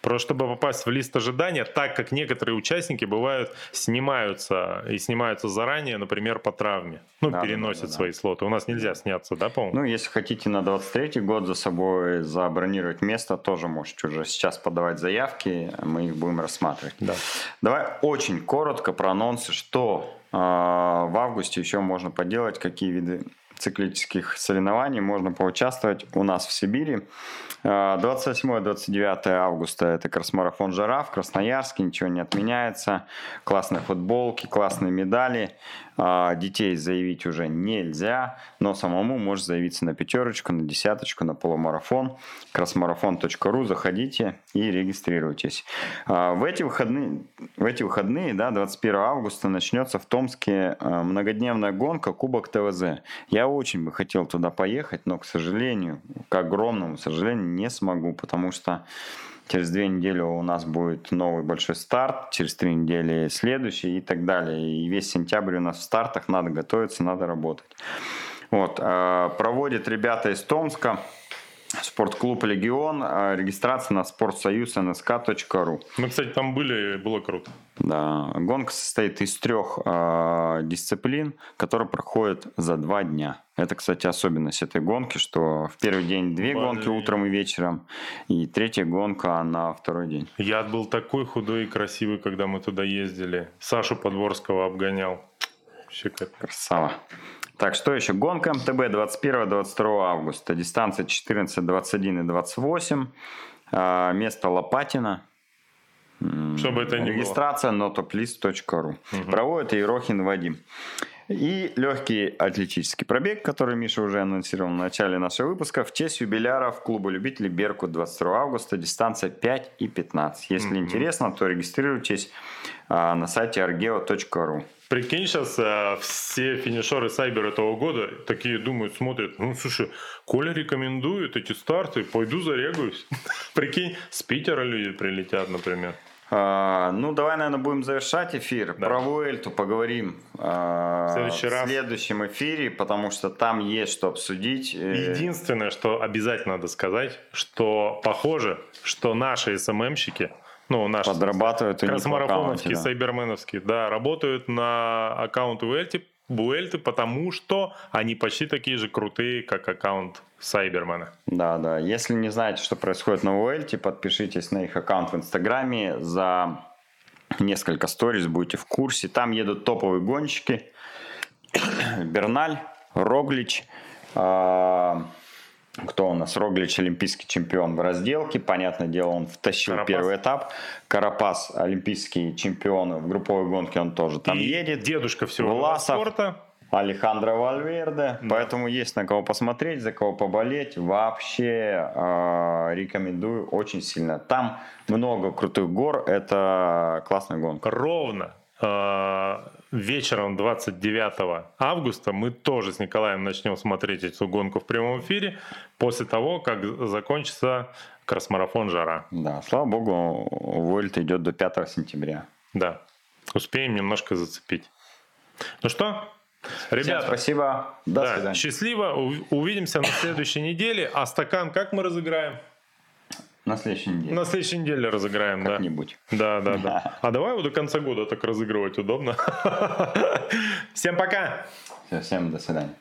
Просто чтобы попасть в лист ожидания, так как некоторые участники бывают снимаются и снимаются заранее, например, по травме. Ну, Да, переносят да, да, да. свои слоты. У нас нельзя сняться, да, по-моему? Ну, если хотите на 23 год за собой забронировать место, тоже можете уже сейчас подавать заявки, мы их будем рассматривать. Да. Давай очень коротко про анонсы, что э, в августе еще можно поделать, какие виды циклических соревнований можно поучаствовать у нас в Сибири. Э, 28-29 августа это кросс-марафон «Жара» в Красноярске, ничего не отменяется. Классные футболки, классные медали. Э, Детей заявить уже нельзя, но самому можешь заявиться на пятерочку, на десяточку, на полумарафон. Кроссмарафон.ру, заходите и регистрируйтесь. А, В эти выходные, в эти выходные да, 21 августа начнется в Томске а, многодневная гонка Кубок ТВЗ. Я очень бы хотел туда поехать, но, к сожалению, к огромному сожалению, не смогу, потому что Через две недели у нас будет новый большой старт, через три недели следующий и так далее. И весь сентябрь у нас в стартах, надо готовиться, надо работать. Вот, э, проводят ребята из Томска, спортклуб «Легион», э, регистрация на спортсоюз.нск.ру. Мы, кстати, там были, было круто. Да, гонка состоит из трех э, дисциплин, которые проходят за два дня. Это, кстати, особенность этой гонки, что в первый день две Блин. гонки утром и вечером, и третья гонка на второй день. Я был такой худой и красивый, когда мы туда ездили. Сашу Подворского обгонял. Вообще капец. Красава. Так, что еще? Гонка МТБ 21-22 августа. Дистанция 14, 21 и 28. А, Место Лопатина. М, Что бы это было. Регистрация notoplist.ru. Проводит Ерохин Вадим. И легкий атлетический пробег, который Миша уже анонсировал в начале нашего выпуска, в честь юбиляров клуба любителей Беркут 22 августа, дистанция 5 и 15. Если интересно, то регистрируйтесь а, на сайте argeo.ru. Прикинь, сейчас все финишеры Сайбер этого года такие думают, смотрят, ну, слушай, Коля рекомендует эти старты, пойду зарегаюсь. (laughs) Прикинь, с Питера люди прилетят, например. А, ну, давай, наверное, будем завершать эфир. Да. Про Вуэльту поговорим а, В следующий раз. в следующем эфире, потому что там есть что обсудить. Э, Единственное, что обязательно надо сказать, что похоже, что наши СММщики, ну, наши Подрабатывают аккаунте, да. сайберменовские, да, работают на аккаунт Уэльти, Буэльты, потому что они почти такие же крутые, как аккаунт Сайбермена. Да, да. Если не знаете, что происходит на Вуэльте, подпишитесь на их аккаунт в Инстаграме. За несколько сториз будете в курсе. Там едут топовые гонщики. (coughs) Берналь, Роглич. а, кто у нас? Роглич олимпийский чемпион в разделке. Понятное дело, он втащил Карапас. первый этап. Карапас олимпийский чемпион в групповой гонке, он тоже там И едет. дедушка всего Власов. спорта. Алехандро Вальверде. Поэтому есть на кого посмотреть, за кого поболеть. Вообще э, рекомендую очень сильно. Там много крутых гор. Это классная гонка. Ровно э, вечером 29 августа мы тоже с Николаем начнем смотреть эту гонку в прямом эфире после того, как закончится кросс-марафон «Жара». Да, слава богу, Вольт идет до 5 сентября. Да, успеем немножко зацепить. Ну что, Всем ребята, спасибо. До да, свидания. счастливо, увидимся на следующей неделе. А стакан как мы разыграем? На следующей неделе. На следующей неделе разыграем, да. Как-нибудь. Да, да, да. А давай его до конца года так разыгрывать удобно. (laughs) Всем пока! Всем до свидания.